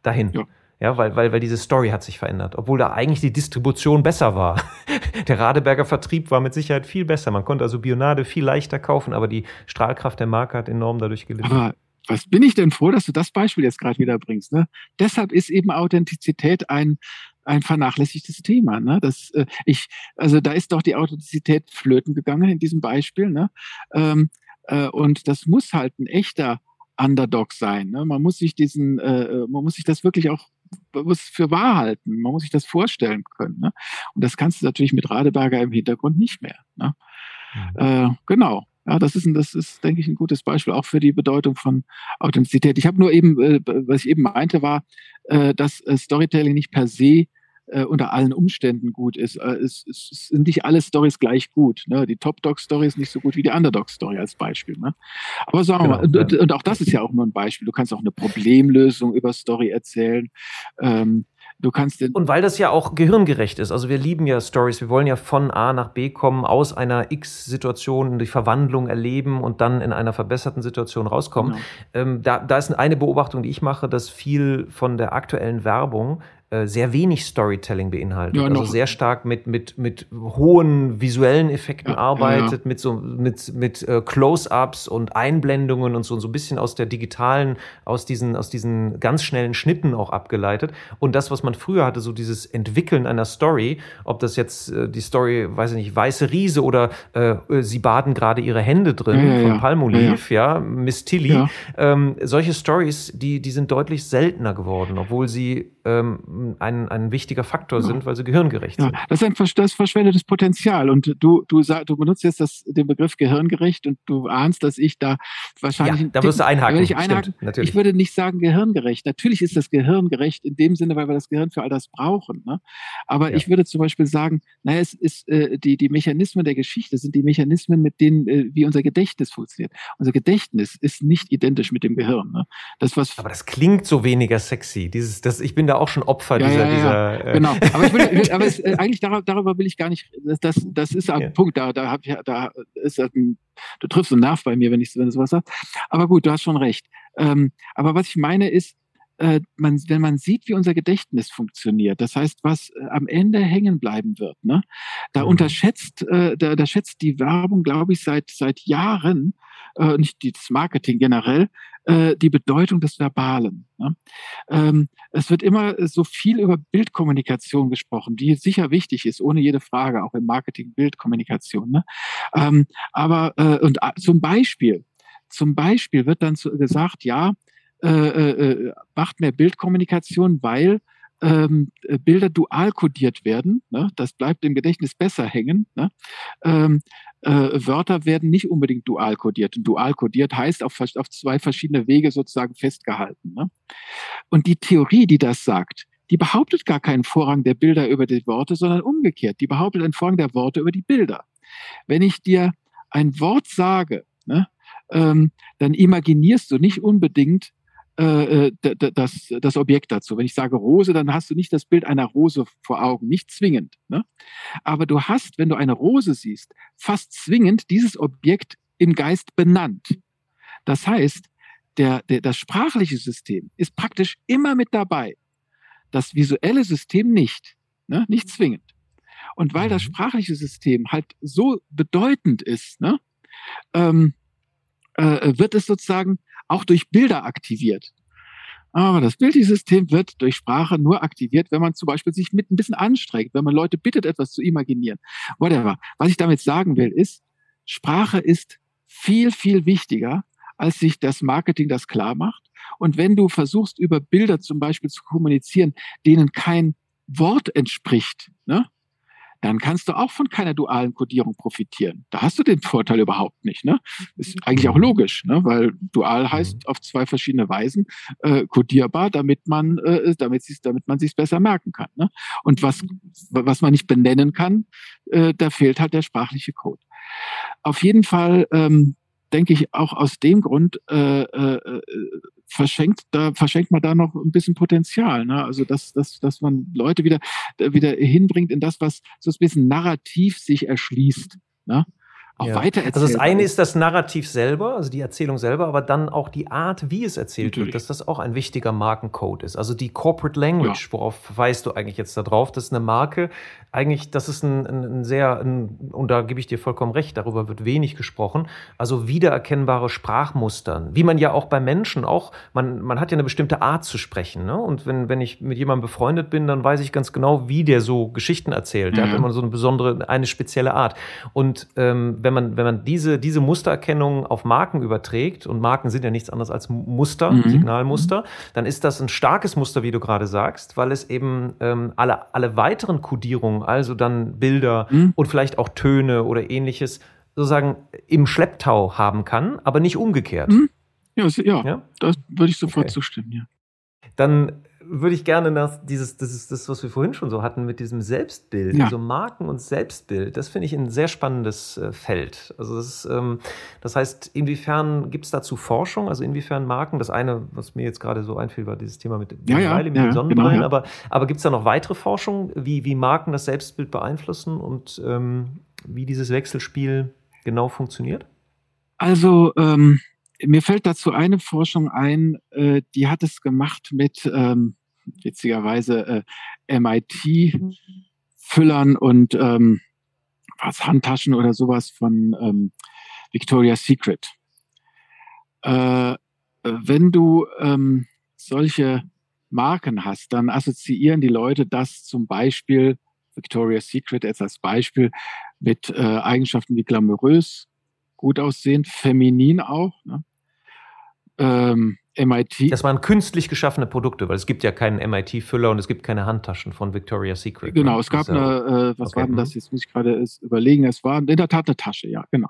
dahin. Ja. Ja, weil, weil, weil diese Story hat sich verändert, obwohl da eigentlich die Distribution besser war. Der Radeberger Vertrieb war mit Sicherheit viel besser. Man konnte also Bionade viel leichter kaufen, aber die Strahlkraft der Marke hat enorm dadurch gelitten. Aber was bin ich denn froh, dass du das Beispiel jetzt gerade wieder bringst. Ne? Deshalb ist eben Authentizität ein, ein vernachlässigtes Thema. Ne? Das, äh, ich, also da ist doch die Authentizität flöten gegangen in diesem Beispiel. Ne? Ähm, äh, und das muss halt ein echter Underdog sein. Ne? Man muss sich diesen, äh, äh man muss sich das wirklich auch muss für wahr halten. Man muss sich das vorstellen können. Ne? Und das kannst du natürlich mit Radeberger im Hintergrund nicht mehr. Ne? Mhm. Äh, genau. Ja, das ist, ein, das ist, denke ich, ein gutes Beispiel auch für die Bedeutung von Authentizität. Ich habe nur eben, äh, was ich eben meinte, war, äh, dass äh, Storytelling nicht per se äh, unter allen Umständen gut ist. Äh, es, es, sind nicht alle Stories gleich gut. Ne? Die Top-Dog-Story ist nicht so gut wie die Underdog-Story als Beispiel. Ne? Aber sagen wir genau, mal, und, und, auch das ist ja auch nur ein Beispiel. Du kannst auch eine Problemlösung über Story erzählen. Ähm, Du kannst den und weil das ja auch gehirngerecht ist. Also wir lieben ja Stories. Wir wollen ja von A nach B kommen, aus einer X-Situation die Verwandlung erleben und dann in einer verbesserten Situation rauskommen. Genau. Ähm, da, da ist eine Beobachtung, die ich mache, dass viel von der aktuellen Werbung sehr wenig Storytelling beinhaltet. Ja, also sehr stark mit, mit, mit hohen visuellen Effekten ja, arbeitet, ja, mit so mit, mit äh, Close-ups und Einblendungen und so, und so ein bisschen aus der digitalen, aus diesen, aus diesen ganz schnellen Schnitten auch abgeleitet. Und das, was man früher hatte, so dieses Entwickeln einer Story, ob das jetzt äh, die Story, weiß ich nicht, Weiße Riese oder äh, sie baden gerade ihre Hände drin von Palmolive, ja, Miss Tilly. Ähm, solche Stories, die, die sind deutlich seltener geworden, obwohl sie ähm, ein, ein wichtiger Faktor ja. sind, weil sie gehirngerecht ja. sind. Das ist ein das verschwendetes Potenzial. Und du, du, du benutzt jetzt das, den Begriff gehirngerecht und du ahnst, dass ich da wahrscheinlich. Ja, da wirst du einhaken. Ich, einhaken Stimmt, ich würde nicht sagen gehirngerecht. Natürlich ist das gehirngerecht in dem Sinne, weil wir das Gehirn für all das brauchen. Ne? Aber ja. ich würde zum Beispiel sagen, naja, es ist äh, die, die Mechanismen der Geschichte sind die Mechanismen, mit denen, äh, wie unser Gedächtnis funktioniert. Unser Gedächtnis ist nicht identisch mit dem Gehirn. Ne? Das, was Aber das klingt so weniger sexy. Dieses, das, ich bin da auch schon Opfer ja, dieser, ja, ja, dieser. Äh genau. Aber, ich will, aber es, äh, eigentlich darüber, darüber will ich gar nicht. Das, das, das ist ein Punkt. Da, da hab ich, da ist ein, du triffst einen Nerv bei mir, wenn ich wenn du sowas sagst. Aber gut, du hast schon recht. Ähm, aber was ich meine ist, äh, man, wenn man sieht, wie unser Gedächtnis funktioniert, das heißt, was äh, am Ende hängen bleiben wird, ne? da mhm. unterschätzt, äh, da, da schätzt die Werbung, glaube ich, seit seit Jahren, äh, nicht das Marketing generell, äh, die Bedeutung des Verbalen. Ne? Ähm, es wird immer so viel über Bildkommunikation gesprochen, die sicher wichtig ist, ohne jede Frage, auch im Marketing Bildkommunikation. Ne? Ähm, aber äh, und äh, zum Beispiel, zum Beispiel wird dann zu, gesagt, ja, äh, äh, macht mehr Bildkommunikation, weil ähm, äh, Bilder dual kodiert werden. Ne? Das bleibt im Gedächtnis besser hängen. Ne? Ähm, äh, Wörter werden nicht unbedingt dual kodiert. Dual kodiert heißt auf, auf zwei verschiedene Wege sozusagen festgehalten. Ne? Und die Theorie, die das sagt, die behauptet gar keinen Vorrang der Bilder über die Worte, sondern umgekehrt. Die behauptet einen Vorrang der Worte über die Bilder. Wenn ich dir ein Wort sage, ne, ähm, dann imaginierst du nicht unbedingt äh, äh das, das Objekt dazu. Wenn ich sage Rose, dann hast du nicht das Bild einer Rose vor Augen, nicht zwingend. Ne? Aber du hast, wenn du eine Rose siehst, fast zwingend dieses Objekt im Geist benannt. Das heißt, der, der, das sprachliche System ist praktisch immer mit dabei. Das visuelle System nicht, ne? nicht zwingend. Und weil das mhm. sprachliche System halt so bedeutend ist, ne? ähm, äh, wird es sozusagen auch durch Bilder aktiviert. Aber das Bildungssystem wird durch Sprache nur aktiviert, wenn man zum Beispiel sich mit ein bisschen anstrengt, wenn man Leute bittet, etwas zu imaginieren. Whatever. Was ich damit sagen will, ist, Sprache ist viel, viel wichtiger, als sich das Marketing das klar macht. Und wenn du versuchst, über Bilder zum Beispiel zu kommunizieren, denen kein Wort entspricht, ne? Dann kannst du auch von keiner dualen Codierung profitieren. Da hast du den Vorteil überhaupt nicht. Ne? Ist eigentlich auch logisch, ne? weil dual mhm. heißt auf zwei verschiedene Weisen äh, codierbar, damit man, äh, damit, damit man sich besser merken kann. Ne? Und was, was man nicht benennen kann, äh, da fehlt halt der sprachliche Code. Auf jeden Fall ähm, denke ich auch aus dem Grund äh, äh, äh, verschenkt da verschenkt man da noch ein bisschen Potenzial. Ne? Also dass, dass, dass man Leute wieder wieder hinbringt in das, was so ein bisschen narrativ sich erschließt. Ne? Auch ja. weiter Also das eine ist das Narrativ selber, also die Erzählung selber, aber dann auch die Art, wie es erzählt Natürlich. wird, dass das auch ein wichtiger Markencode ist. Also die Corporate Language, ja. worauf weißt du eigentlich jetzt da drauf? Das ist eine Marke, eigentlich, das ist ein, ein, sehr, ein, und da gebe ich dir vollkommen recht, darüber wird wenig gesprochen, also wiedererkennbare Sprachmustern, wie man ja auch bei Menschen auch, man, man hat ja eine bestimmte Art zu sprechen. Ne? Und wenn, wenn ich mit jemandem befreundet bin, dann weiß ich ganz genau, wie der so Geschichten erzählt. Der mhm. hat immer so eine besondere, eine spezielle Art. Und ähm, wenn man, wenn man diese, diese Mustererkennung auf Marken überträgt, und Marken sind ja nichts anderes als Muster, mhm. Signalmuster, dann ist das ein starkes Muster, wie du gerade sagst, weil es eben ähm, alle, alle weiteren Kodierungen, also dann Bilder mhm. und vielleicht auch Töne oder ähnliches, sozusagen im Schlepptau haben kann, aber nicht umgekehrt. Mhm. Ja, ja, ja, das würde ich sofort okay. zustimmen, ja. Dann würde ich gerne nach dieses, das ist das, was wir vorhin schon so hatten mit diesem Selbstbild, ja. also Marken und Selbstbild. Das finde ich ein sehr spannendes äh, Feld. Also das, ist, ähm, das heißt, inwiefern gibt es dazu Forschung? Also inwiefern Marken? Das eine, was mir jetzt gerade so einfiel, war dieses Thema mit, ja, ja, mit den Sonnenbrillen. Genau, aber aber gibt es da noch weitere Forschung, wie, wie Marken das Selbstbild beeinflussen und ähm, wie dieses Wechselspiel genau funktioniert? Also ähm, mir fällt dazu eine Forschung ein, äh, die hat es gemacht mit ähm, witzigerweise äh, MIT-Füllern und ähm, was Handtaschen oder sowas von ähm, Victoria's Secret. Äh, wenn du ähm, solche Marken hast, dann assoziieren die Leute das zum Beispiel, Victoria's Secret jetzt als Beispiel, mit äh, Eigenschaften wie glamourös, gut aussehend, feminin auch. Ne? Ähm, MIT. Das waren künstlich geschaffene Produkte, weil es gibt ja keinen MIT-Füller und es gibt keine Handtaschen von Victoria's Secret. Genau, ne? es gab eine, äh, was okay. war denn das? Jetzt muss ich gerade überlegen. Es war in der Tat eine Tasche, ja, genau.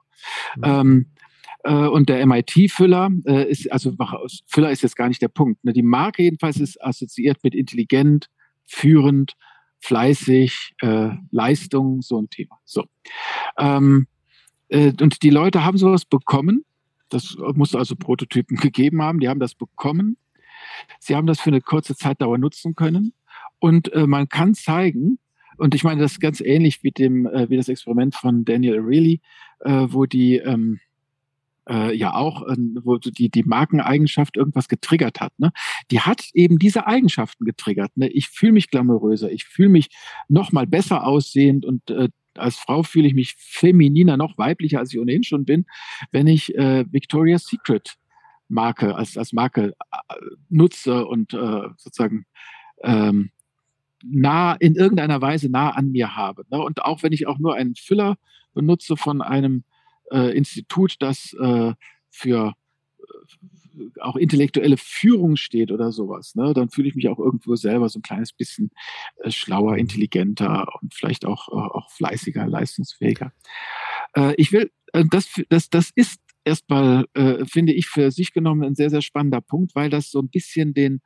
Mhm. Ähm, äh, und der MIT-Füller äh, ist, also Füller ist jetzt gar nicht der Punkt. Ne? Die Marke jedenfalls ist assoziiert mit intelligent, führend, fleißig, äh, Leistung, so ein Thema. So. Ähm, äh, und die Leute haben sowas bekommen das muss also Prototypen gegeben haben. Die haben das bekommen. Sie haben das für eine kurze Zeitdauer nutzen können. Und äh, man kann zeigen, und ich meine, das ist ganz ähnlich wie, dem, äh, wie das Experiment von Daniel O'Reilly, äh, wo die ähm, äh, ja auch, äh, wo die, die Markeneigenschaft irgendwas getriggert hat. Ne? Die hat eben diese Eigenschaften getriggert. Ne? Ich fühle mich glamouröser, ich fühle mich noch mal besser aussehend und äh, als Frau fühle ich mich femininer, noch weiblicher, als ich ohnehin schon bin, wenn ich äh, Victoria's Secret Marke als, als Marke äh, nutze und äh, sozusagen ähm, nah in irgendeiner Weise nah an mir habe. Ne? Und auch wenn ich auch nur einen Füller benutze von einem äh, Institut, das äh, für auch intellektuelle Führung steht oder sowas, ne, dann fühle ich mich auch irgendwo selber so ein kleines bisschen äh, schlauer, mhm. intelligenter und vielleicht auch, äh, auch fleißiger, leistungsfähiger. Äh, ich will, äh, das, das, das ist erstmal, äh, finde ich, für sich genommen ein sehr, sehr spannender Punkt, weil das so ein bisschen den,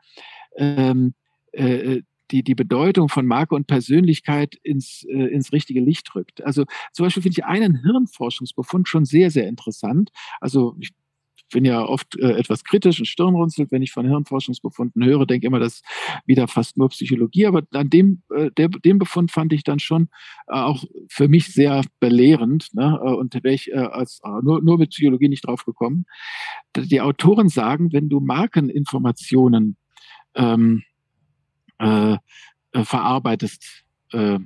ähm, äh, die, die Bedeutung von Marke und Persönlichkeit ins, äh, ins richtige Licht rückt. Also zum Beispiel finde ich einen Hirnforschungsbefund schon sehr, sehr interessant. Also ich bin ja oft äh, etwas kritisch und stirnrunzelt, wenn ich von Hirnforschungsbefunden höre, denke immer, das ist wieder fast nur Psychologie. Aber an dem, äh, der, den Befund fand ich dann schon äh, auch für mich sehr belehrend. Ne? Äh, und wäre ich äh, als, äh, nur, nur mit Psychologie nicht drauf gekommen. Die Autoren sagen, wenn du Markeninformationen ähm, äh, äh, verarbeitest, äh,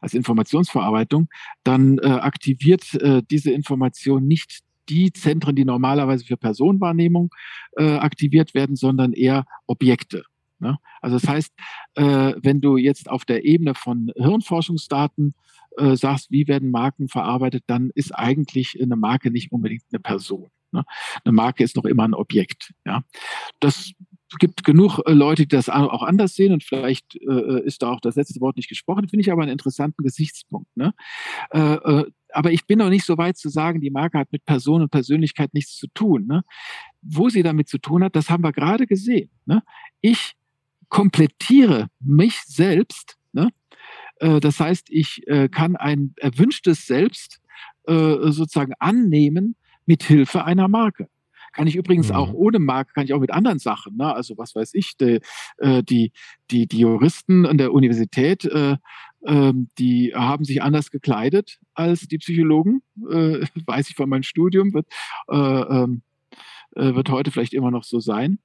als Informationsverarbeitung, dann äh, aktiviert äh, diese Information nicht die Zentren, die normalerweise für Personenwahrnehmung äh, aktiviert werden, sondern eher Objekte. Ne? Also das heißt, äh, wenn du jetzt auf der Ebene von Hirnforschungsdaten äh, sagst, wie werden Marken verarbeitet, dann ist eigentlich eine Marke nicht unbedingt eine Person. Ne? Eine Marke ist noch immer ein Objekt. Ja? Das gibt genug äh, Leute, die das auch anders sehen und vielleicht äh, ist da auch das letzte Wort nicht gesprochen, finde ich aber einen interessanten Gesichtspunkt. Ne? Äh, äh, aber ich bin noch nicht so weit zu sagen, die Marke hat mit Person und Persönlichkeit nichts zu tun. Ne? Wo sie damit zu tun hat, das haben wir gerade gesehen. Ne? Ich komplettiere mich selbst. Ne? Äh, das heißt, ich äh, kann ein erwünschtes Selbst sozusagen annehmen mit Hilfe einer Marke. Kann ich übrigens mhm. auch ohne Marke, kann ich auch mit anderen Sachen. Ne? Also was weiß ich, die, äh, die, die, die Juristen an der Universität, äh, äh, die haben sich anders gekleidet als die Psychologen. Äh, weiß ich von meinem Studium, wird, äh, ähm, äh, wird heute vielleicht immer noch so sein.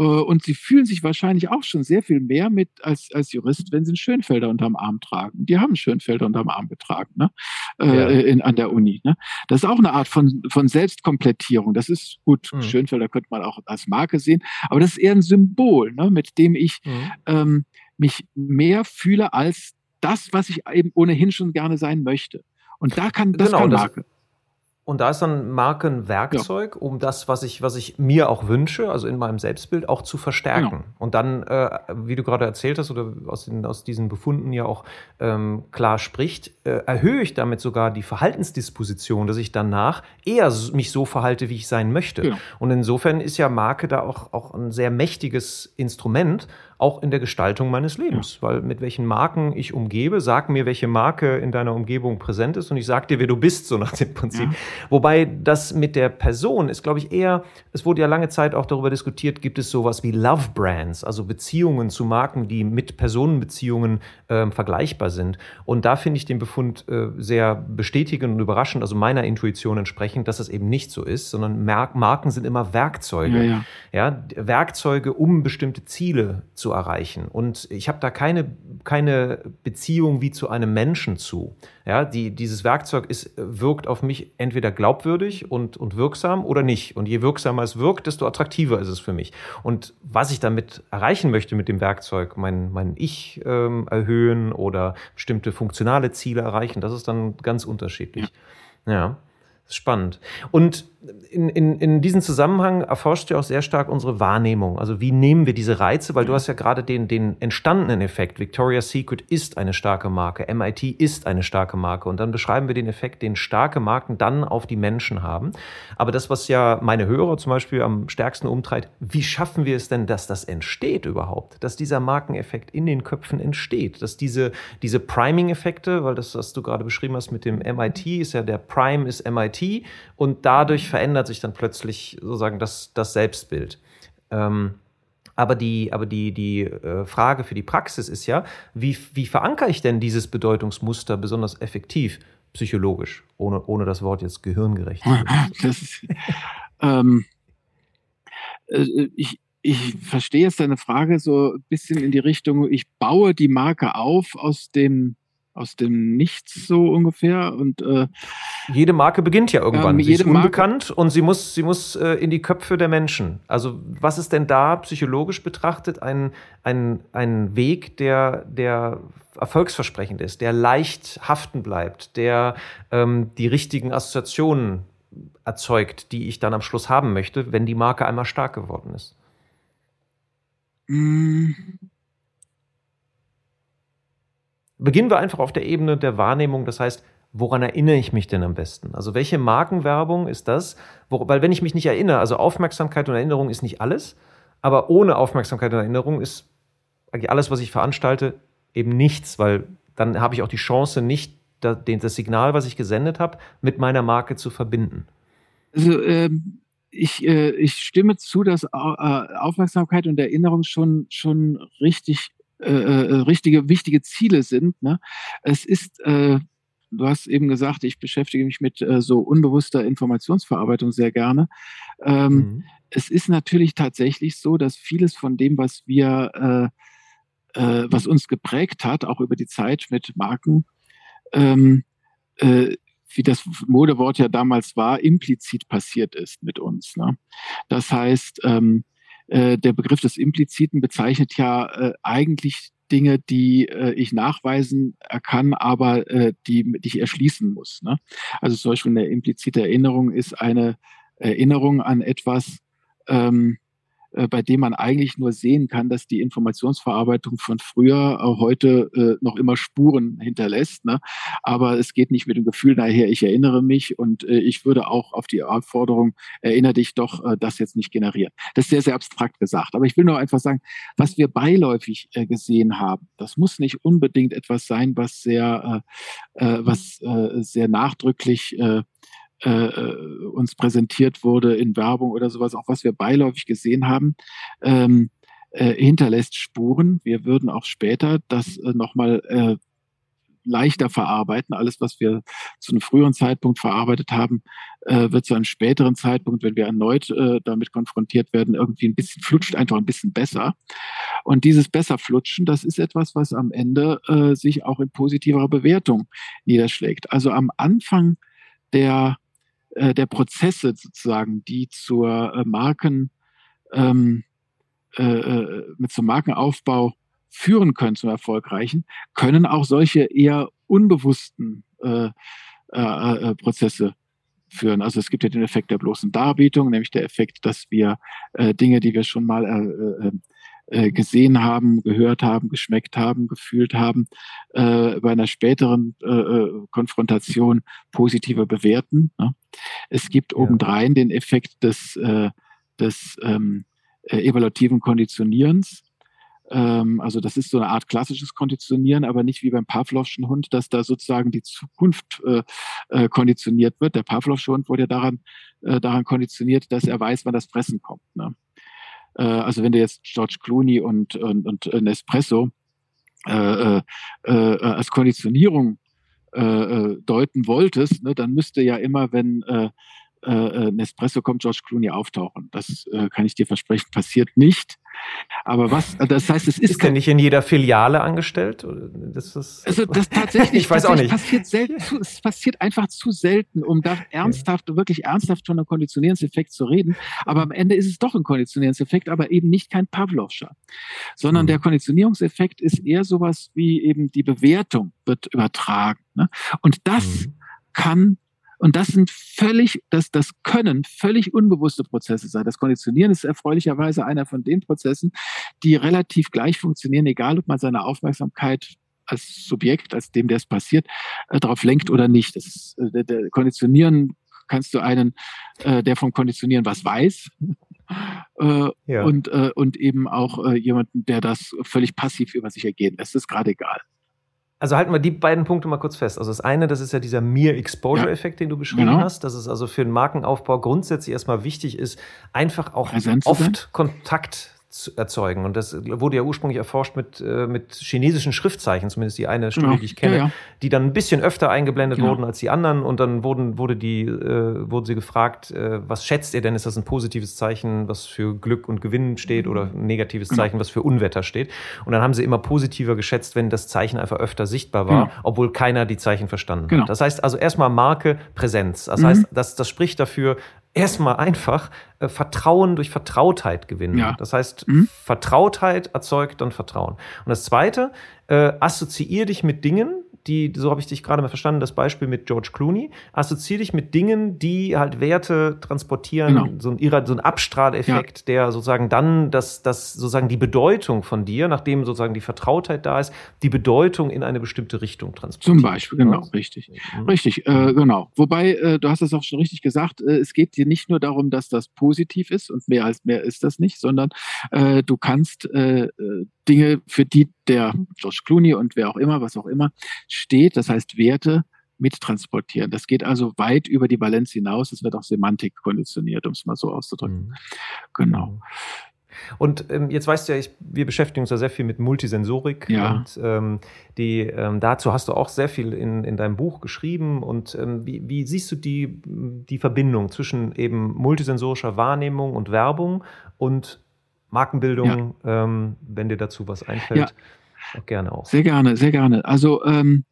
Äh, und sie fühlen sich wahrscheinlich auch schon sehr viel mehr mit als, als Jurist, wenn sie einen Schönfelder unterm Arm tragen. Die haben einen Schönfelder unterm Arm getragen, ne? Äh, ja. in, an der Uni. Ne? Das ist auch eine Art von, von Selbstkomplettierung. Das ist gut, mhm. Schönfelder könnte man auch als Marke sehen, aber das ist eher ein Symbol, ne? mit dem ich mhm. ähm, mich mehr fühle als das, was ich eben ohnehin schon gerne sein möchte. Und da kann das genau, kann Marke. Und da ist dann Marke ein Werkzeug, ja. um das, was ich, was ich mir auch wünsche, also in meinem Selbstbild, auch zu verstärken. Genau. Und dann, äh, wie du gerade erzählt hast oder aus, den, aus diesen Befunden ja auch ähm, klar spricht, äh, erhöhe ich damit sogar die Verhaltensdisposition, dass ich danach eher mich so verhalte, wie ich sein möchte. Genau. Und insofern ist ja Marke da auch, auch ein sehr mächtiges Instrument, auch in der Gestaltung meines Lebens. Ja. Weil mit welchen Marken ich umgebe, sag mir, welche Marke in deiner Umgebung präsent ist und ich sag dir, wer du bist, so nach dem Prinzip. Ja. Wobei das mit der Person ist, glaube ich, eher, es wurde ja lange Zeit auch darüber diskutiert, gibt es sowas wie Love Brands, also Beziehungen zu Marken, die mit Personenbeziehungen äh, vergleichbar sind. Und da finde ich den Befund äh, sehr bestätigend und überraschend, also meiner Intuition entsprechend, dass das eben nicht so ist, sondern Mar Marken sind immer Werkzeuge. Ja, ja. Werkzeuge, um bestimmte Ziele zu erreichen. Und ich habe da keine, keine Beziehung wie zu einem Menschen zu. Ja, die, dieses Werkzeug ist, wirkt auf mich entweder glaubwürdig und, und wirksam oder nicht. Und je wirksamer es wirkt, desto attraktiver ist es für mich. Und was ich damit erreichen möchte mit dem Werkzeug, mein, mein Ich ähm, erhöhen oder bestimmte funktionale Ziele erreichen, das ist dann ganz unterschiedlich. ja. ja spannend. Und in, in, in diesem Zusammenhang erforscht ja auch sehr stark unsere Wahrnehmung. Also wie nehmen wir diese Reize? Weil du hast ja gerade den, den entstandenen Effekt. Victoria's Secret ist eine starke Marke. MIT ist eine starke Marke. Und dann beschreiben wir den Effekt, den starke Marken dann auf die Menschen haben. Aber das, was ja meine Hörer zum Beispiel am stärksten umtreibt, wie schaffen wir es denn, dass das entsteht überhaupt? Dass dieser Markeneffekt in den Köpfen entsteht? Dass diese, diese Priming-Effekte, weil das, was du gerade beschrieben hast mit dem MIT, ist ja der Prime ist MIT und dadurch verändert sich dann plötzlich sozusagen das, das Selbstbild. Ähm, aber die, aber die, die äh, Frage für die Praxis ist ja, wie, wie verankere ich denn dieses Bedeutungsmuster besonders effektiv psychologisch, ohne, ohne das Wort jetzt gehirngerecht zu ist, ähm, äh, ich, ich verstehe jetzt deine Frage so ein bisschen in die Richtung, ich baue die Marke auf aus dem aus dem Nichts so ungefähr. Und äh, jede Marke beginnt ja irgendwann. Ähm, sie ist unbekannt Marke, und sie muss, sie muss äh, in die Köpfe der Menschen. Also was ist denn da psychologisch betrachtet ein, ein, ein Weg, der, der erfolgsversprechend ist, der leicht haften bleibt, der ähm, die richtigen Assoziationen erzeugt, die ich dann am Schluss haben möchte, wenn die Marke einmal stark geworden ist? Mmh. Beginnen wir einfach auf der Ebene der Wahrnehmung, das heißt, woran erinnere ich mich denn am besten? Also welche Markenwerbung ist das? Wo, weil wenn ich mich nicht erinnere, also Aufmerksamkeit und Erinnerung ist nicht alles, aber ohne Aufmerksamkeit und Erinnerung ist alles, was ich veranstalte, eben nichts, weil dann habe ich auch die Chance, nicht das Signal, was ich gesendet habe, mit meiner Marke zu verbinden. Also ähm, ich, äh, ich stimme zu, dass äh, Aufmerksamkeit und Erinnerung schon, schon richtig äh, äh, richtige, wichtige Ziele sind. Ne? Es ist, äh, du hast eben gesagt, ich beschäftige mich mit äh, so unbewusster Informationsverarbeitung sehr gerne. Ähm, mhm. Es ist natürlich tatsächlich so, dass vieles von dem, was wir, äh, äh, was uns geprägt hat, auch über die Zeit mit Marken, ähm, äh, wie das Modewort ja damals war, implizit passiert ist mit uns. Ne? Das heißt, ähm, äh, der Begriff des Impliziten bezeichnet ja äh, eigentlich Dinge, die äh, ich nachweisen kann, aber äh, die, die ich erschließen muss. Ne? Also zum Beispiel eine implizite Erinnerung ist eine Erinnerung an etwas, ähm, äh, bei dem man eigentlich nur sehen kann, dass die Informationsverarbeitung von früher äh, heute äh, noch immer Spuren hinterlässt. Ne? Aber es geht nicht mit dem Gefühl daher, ich erinnere mich und äh, ich würde auch auf die Aufforderung, erinnere dich doch, äh, das jetzt nicht generieren. Das ist sehr, sehr abstrakt gesagt. Aber ich will nur einfach sagen, was wir beiläufig äh, gesehen haben, das muss nicht unbedingt etwas sein, was sehr, äh, äh, was äh, sehr nachdrücklich äh, äh, uns präsentiert wurde in Werbung oder sowas, auch was wir beiläufig gesehen haben, ähm, äh, hinterlässt Spuren. Wir würden auch später das äh, nochmal äh, leichter verarbeiten. Alles, was wir zu einem früheren Zeitpunkt verarbeitet haben, äh, wird zu einem späteren Zeitpunkt, wenn wir erneut äh, damit konfrontiert werden, irgendwie ein bisschen flutscht, einfach ein bisschen besser. Und dieses besser flutschen, das ist etwas, was am Ende äh, sich auch in positiverer Bewertung niederschlägt. Also am Anfang der äh, der Prozesse sozusagen, die zur äh, Marken, ähm, äh, äh, mit zum Markenaufbau führen können, zum erfolgreichen, können auch solche eher unbewussten äh, äh, äh, Prozesse führen. Also es gibt ja den Effekt der bloßen Darbietung, nämlich der Effekt, dass wir äh, Dinge, die wir schon mal äh, gesehen haben, gehört haben, geschmeckt haben, gefühlt haben, äh, bei einer späteren äh, äh, Konfrontation positiver bewerten. Ne? Es gibt ja. obendrein den Effekt des, äh, des ähm, äh, evaluativen Konditionierens. Ähm, also das ist so eine Art klassisches Konditionieren, aber nicht wie beim Pavlovschen Hund, dass da sozusagen die Zukunft konditioniert wird. Der Pavlovsche Hund wurde ja daran, daran konditioniert, dass er weiß, wann das Fressen kommt. Ne? Äh, also wenn du jetzt George Clooney und, und, und Nespresso äh, äh, äh, als Konditionierung äh, äh, deuten wolltest, ne, dann müsste ja immer, wenn äh, äh, Nespresso kommt, George Clooney auftauchen. Das äh, kann ich dir versprechen, passiert nicht. Aber was, das heißt, es ist. Ist der nicht in jeder Filiale angestellt? Das ist, also das tatsächlich, ich weiß auch nicht. Passiert selten, es passiert einfach zu selten, um da ernsthaft, ja. wirklich ernsthaft von einem Konditionierungseffekt zu reden. Aber am Ende ist es doch ein Konditionierungseffekt, aber eben nicht kein Pavlovscher. Sondern mhm. der Konditionierungseffekt ist eher sowas wie eben die Bewertung wird übertragen. Ne? Und das mhm. kann und das sind völlig, das, das können völlig unbewusste Prozesse sein. Das Konditionieren ist erfreulicherweise einer von den Prozessen, die relativ gleich funktionieren, egal ob man seine Aufmerksamkeit als Subjekt, als dem, der es passiert, äh, darauf lenkt oder nicht. Das ist, äh, der, der Konditionieren kannst du einen, äh, der vom Konditionieren was weiß, äh, ja. und, äh, und eben auch äh, jemanden, der das völlig passiv über sich ergehen lässt. Ist gerade egal. Also halten wir die beiden Punkte mal kurz fest. Also das eine, das ist ja dieser Mere Exposure-Effekt, den du beschrieben genau. hast, dass es also für den Markenaufbau grundsätzlich erstmal wichtig ist, einfach auch Präsenz oft Kontakt zu erzeugen. Und das wurde ja ursprünglich erforscht mit, äh, mit chinesischen Schriftzeichen, zumindest die eine Studie, genau. die ich kenne, ja, ja. die dann ein bisschen öfter eingeblendet genau. wurden als die anderen. Und dann wurden, wurde die, äh, wurden sie gefragt, äh, was schätzt ihr denn? Ist das ein positives Zeichen, was für Glück und Gewinn steht oder ein negatives genau. Zeichen, was für Unwetter steht? Und dann haben sie immer positiver geschätzt, wenn das Zeichen einfach öfter sichtbar war, genau. obwohl keiner die Zeichen verstanden hat. Genau. Das heißt also erstmal Marke, Präsenz. Das mhm. heißt, das, das spricht dafür, erstmal einfach äh, Vertrauen durch Vertrautheit gewinnen. Ja. Das heißt, mhm. Vertrautheit erzeugt dann Vertrauen. Und das Zweite, äh, assoziier dich mit Dingen, die, so habe ich dich gerade mal verstanden, das Beispiel mit George Clooney, assoziiere dich mit Dingen, die halt Werte transportieren, genau. so, ein, so ein Abstrahleffekt, ja. der sozusagen dann das, das sozusagen die Bedeutung von dir, nachdem sozusagen die Vertrautheit da ist, die Bedeutung in eine bestimmte Richtung transportiert. Zum Beispiel, genau, ja. richtig. Mhm. Richtig, äh, genau. Wobei, äh, du hast es auch schon richtig gesagt, äh, es geht dir nicht nur darum, dass das positiv ist und mehr als mehr ist das nicht, sondern äh, du kannst äh, äh, Dinge, für die der George Clooney und wer auch immer, was auch immer, steht, das heißt Werte mittransportieren. Das geht also weit über die Valenz hinaus. Es wird auch Semantik konditioniert, um es mal so auszudrücken. Mhm. Genau. Und ähm, jetzt weißt du ja, ich, wir beschäftigen uns ja sehr viel mit Multisensorik. Ja. Und ähm, die, ähm, dazu hast du auch sehr viel in, in deinem Buch geschrieben. Und ähm, wie, wie, siehst du die, die Verbindung zwischen eben multisensorischer Wahrnehmung und Werbung und Markenbildung, ja. ähm, wenn dir dazu was einfällt. Ja. Auch gerne auch. Sehr gerne, sehr gerne. Also ähm,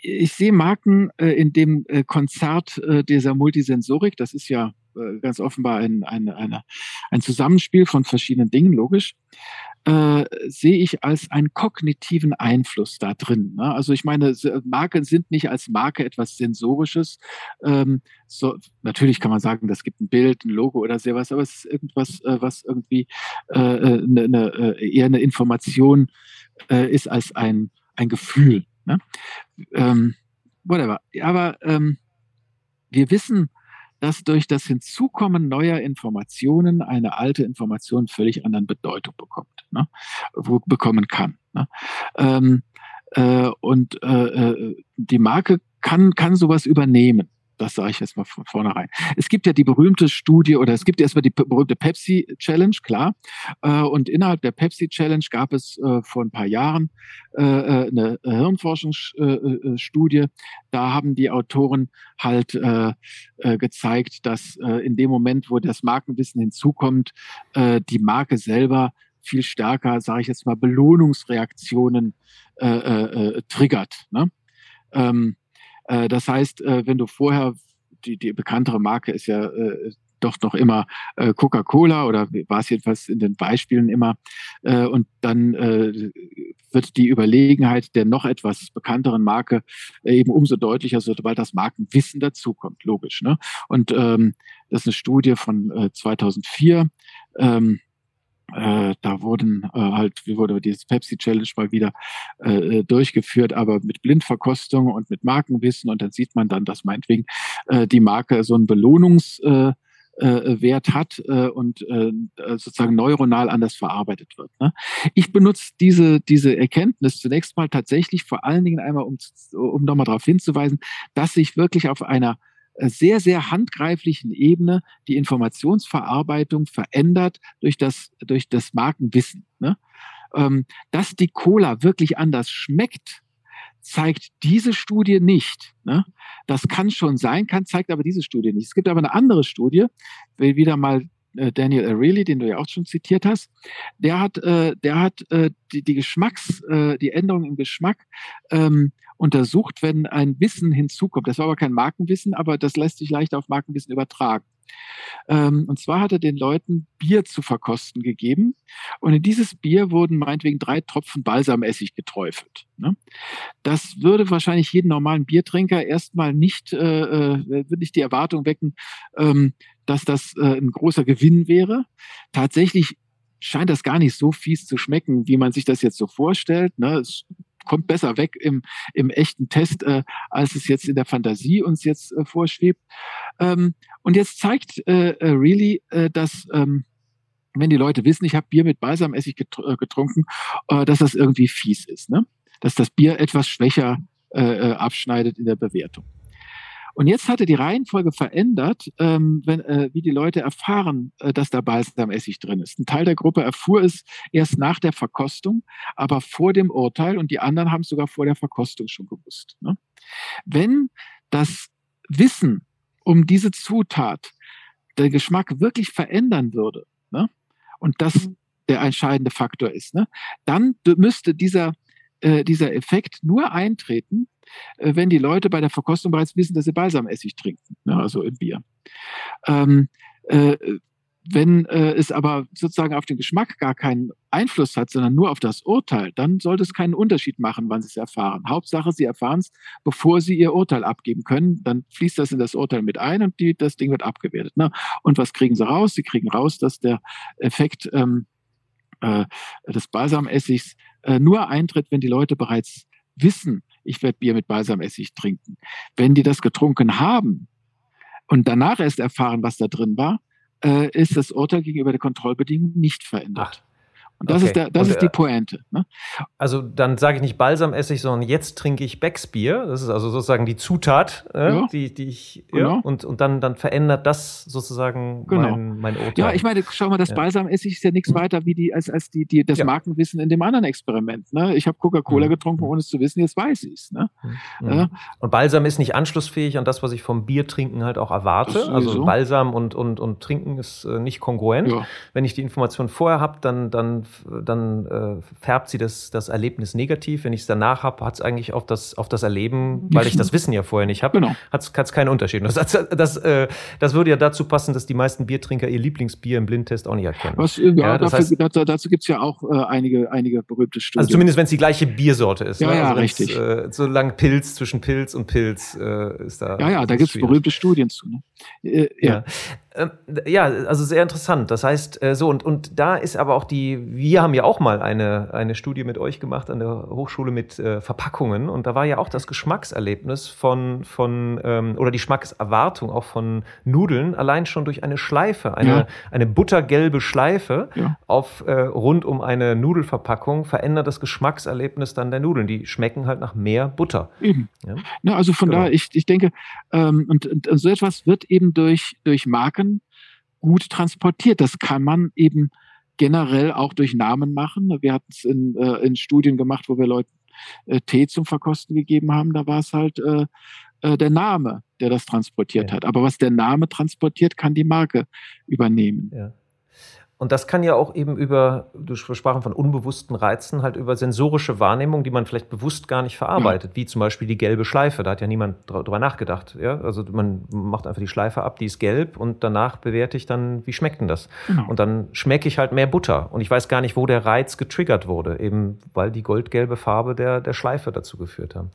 ich sehe Marken äh, in dem äh, Konzert äh, dieser Multisensorik. Das ist ja äh, ganz offenbar ein, ein, eine, ein Zusammenspiel von verschiedenen Dingen, logisch äh, sehe ich als einen kognitiven Einfluss da drin. Ne? Also ich meine, Marken sind nicht als Marke etwas Sensorisches. Ähm, so, natürlich kann man sagen, das gibt ein Bild, ein Logo oder sowas, aber es ist irgendwas, äh, was irgendwie äh, ne, ne, eher eine Information äh, ist als ein, ein Gefühl. Ne? Ähm, whatever. Aber ähm, wir wissen, dass durch das Hinzukommen neuer Informationen eine alte Information völlig anderen Bedeutung bekommt, ne? Bekommen kann. Ne? Ähm, äh, und äh, äh die Marke kann, kann sowas übernehmen. Das sage ich jetzt mal von vornherein. Es gibt ja die berühmte Studie oder es gibt erstmal die berühmte Pepsi Challenge, klar. Äh, und innerhalb der Pepsi Challenge gab es äh, vor ein paar Jahren äh, eine Hirnforschungsstudie. Da haben die Autoren halt gezeigt, dass in dem Moment, wo das Markenwissen hinzukommt, die Marke selber viel stärker, sage ich jetzt mal, Belohnungsreaktionen triggert. Ne? Äh, das heißt, äh, wenn du vorher, die, die bekanntere Marke ist ja äh, doch noch immer äh, Coca-Cola oder war es jedenfalls in den Beispielen immer. Äh, und dann äh, wird die Überlegenheit der noch etwas bekannteren Marke äh, eben umso deutlicher, sobald das Markenwissen dazukommt, logisch. Ne? Und ähm, das ist eine Studie von äh, 2004. Ähm, äh, da wurden äh, halt, wie wurde dieses Pepsi Challenge mal wieder äh, durchgeführt, aber mit Blindverkostung und mit Markenwissen und dann sieht man dann, dass meinetwegen äh, die Marke so einen Belohnungs äh, äh, hat äh, und äh, sozusagen neuronal anders verarbeitet wird. Ne? Ich benutze diese, diese Erkenntnis zunächst mal tatsächlich vor allen Dingen einmal, um, um nochmal darauf hinzuweisen, dass sich wirklich auf einer äh, sehr, sehr handgreiflichen Ebene die Informationsverarbeitung verändert durch das, durch das Markenwissen. Ne? Ähm, dass die Cola wirklich anders schmeckt, zeigt diese Studie nicht. Ne? Das kann schon sein, kann, zeigt aber diese Studie nicht. Es gibt aber eine andere Studie, will wieder mal Daniel Areli, den du ja auch schon zitiert hast, der hat, äh, der hat äh, die, die Geschmacks, äh, die Änderung im Geschmack ähm, untersucht, wenn ein Wissen hinzukommt. Das war aber kein Markenwissen, aber das lässt sich leicht auf Markenwissen übertragen. Ähm, und zwar hat er den Leuten Bier zu verkosten gegeben. Und in dieses Bier wurden meinetwegen drei Tropfen Balsamessig geträufelt. Ne? Das würde wahrscheinlich jeden normalen Biertrinker erstmal nicht, äh, äh, würde nicht die Erwartung wecken, ähm, dass das äh, ein großer Gewinn wäre. Tatsächlich scheint das gar nicht so fies zu schmecken, wie man sich das jetzt so vorstellt. Ne? Es kommt besser weg im, im echten Test, äh, als es jetzt in der Fantasie uns jetzt äh, vorschwebt. Ähm, und jetzt zeigt äh, äh Really, äh, dass ähm, wenn die Leute wissen, ich habe Bier mit Balsamessig äh, getrunken, äh, dass das irgendwie fies ist, ne? dass das Bier etwas schwächer äh, äh abschneidet in der Bewertung. Und jetzt hatte die Reihenfolge verändert, ähm, wenn, äh, wie die Leute erfahren, äh, dass da Balsamessig drin ist. Ein Teil der Gruppe erfuhr es erst nach der Verkostung, aber vor dem Urteil und die anderen haben es sogar vor der Verkostung schon gewusst. Ne? Wenn das Wissen um diese Zutat der Geschmack wirklich verändern würde, ne? und das mhm. der entscheidende Faktor ist, ne? dann müsste dieser, äh, dieser Effekt nur eintreten, wenn die Leute bei der Verkostung bereits wissen, dass sie Balsamessig trinken, ne, also im Bier. Ähm, äh, wenn äh, es aber sozusagen auf den Geschmack gar keinen Einfluss hat, sondern nur auf das Urteil, dann sollte es keinen Unterschied machen, wann Sie es erfahren. Hauptsache, Sie erfahren es, bevor Sie Ihr Urteil abgeben können. Dann fließt das in das Urteil mit ein und die, das Ding wird abgewertet. Ne? Und was kriegen Sie raus? Sie kriegen raus, dass der Effekt ähm, äh, des Balsamessigs äh, nur eintritt, wenn die Leute bereits wissen, ich werde Bier mit Balsamessig trinken. Wenn die das getrunken haben und danach erst erfahren, was da drin war, äh, ist das Urteil gegenüber der Kontrollbedingung nicht verändert. Ach. Und das, okay. ist, der, das und, ist die äh, Pointe. Ne? Also dann sage ich nicht Balsamessig, sondern jetzt trinke ich Becksbier. Das ist also sozusagen die Zutat, äh, ja. die, die ich. Genau. Ja, und, und dann, dann verändert das sozusagen genau. mein, mein Urteil. Ja, ich meine, schau mal, das ja. Balsamessig ist ja nichts weiter wie die, als, als die, die, das Markenwissen in dem anderen Experiment. Ne? Ich habe Coca-Cola mhm. getrunken, ohne es zu wissen, jetzt weiß ich es. Ne? Mhm. Und Balsam ist nicht anschlussfähig an das, was ich vom Biertrinken halt auch erwarte. Also Balsam und, und, und Trinken ist äh, nicht kongruent. Wenn ich die Information vorher habe, dann, dann dann äh, färbt sie das, das Erlebnis negativ. Wenn ich es danach habe, hat es eigentlich auf das, auf das Erleben, weil ich das Wissen ja vorher nicht habe, genau. hat es keinen Unterschied. Das, das, äh, das würde ja dazu passen, dass die meisten Biertrinker ihr Lieblingsbier im Blindtest auch nicht erkennen. Was, ja, ja dafür, heißt, dazu, dazu gibt es ja auch äh, einige, einige berühmte Studien. Also zumindest, wenn es die gleiche Biersorte ist. Ja, ne? ja, also richtig. Äh, so lang Pilz zwischen Pilz und Pilz äh, ist da. Ja, ja, da gibt es berühmte Studien zu. Ne? Äh, ja. ja. Ähm, ja, also sehr interessant. Das heißt, äh, so, und, und da ist aber auch die, wir haben ja auch mal eine, eine Studie mit euch gemacht an der Hochschule mit äh, Verpackungen und da war ja auch das Geschmackserlebnis von, von ähm, oder die Geschmackserwartung auch von Nudeln allein schon durch eine Schleife, eine, ja. eine buttergelbe Schleife ja. auf äh, rund um eine Nudelverpackung verändert das Geschmackserlebnis dann der Nudeln. Die schmecken halt nach mehr Butter. Eben. Ja, ja also von genau. daher, ich, ich denke, ähm, und, und so etwas wird eben durch, durch Marken gut transportiert. Das kann man eben generell auch durch Namen machen. Wir hatten es in, äh, in Studien gemacht, wo wir Leuten äh, Tee zum Verkosten gegeben haben. Da war es halt äh, äh, der Name, der das transportiert ja. hat. Aber was der Name transportiert, kann die Marke übernehmen. Ja. Und das kann ja auch eben über, du sprachen von unbewussten Reizen, halt über sensorische Wahrnehmung, die man vielleicht bewusst gar nicht verarbeitet, ja. wie zum Beispiel die gelbe Schleife. Da hat ja niemand drüber nachgedacht. Ja? Also man macht einfach die Schleife ab, die ist gelb und danach bewerte ich dann, wie schmeckt denn das? Genau. Und dann schmecke ich halt mehr Butter. Und ich weiß gar nicht, wo der Reiz getriggert wurde, eben weil die goldgelbe Farbe der, der Schleife dazu geführt haben.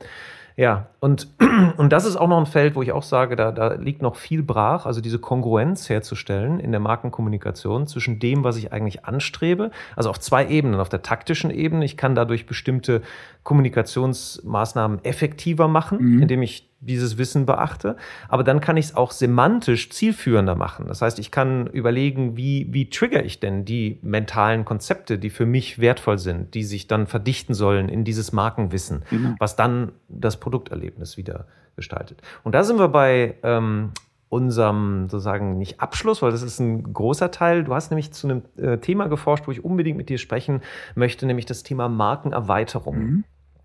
Ja, und, und das ist auch noch ein Feld, wo ich auch sage, da, da liegt noch viel brach, also diese Kongruenz herzustellen in der Markenkommunikation zwischen dem, was ich eigentlich anstrebe, also auf zwei Ebenen. Auf der taktischen Ebene, ich kann dadurch bestimmte Kommunikationsmaßnahmen effektiver machen, mhm. indem ich dieses Wissen beachte. Aber dann kann ich es auch semantisch zielführender machen. Das heißt, ich kann überlegen, wie, wie trigger ich denn die mentalen Konzepte, die für mich wertvoll sind, die sich dann verdichten sollen in dieses Markenwissen, genau. was dann das Produkterlebnis wieder gestaltet. Und da sind wir bei ähm, unserem sozusagen nicht Abschluss, weil das ist ein großer Teil. Du hast nämlich zu einem äh, Thema geforscht, wo ich unbedingt mit dir sprechen möchte, nämlich das Thema Markenerweiterung. Mhm.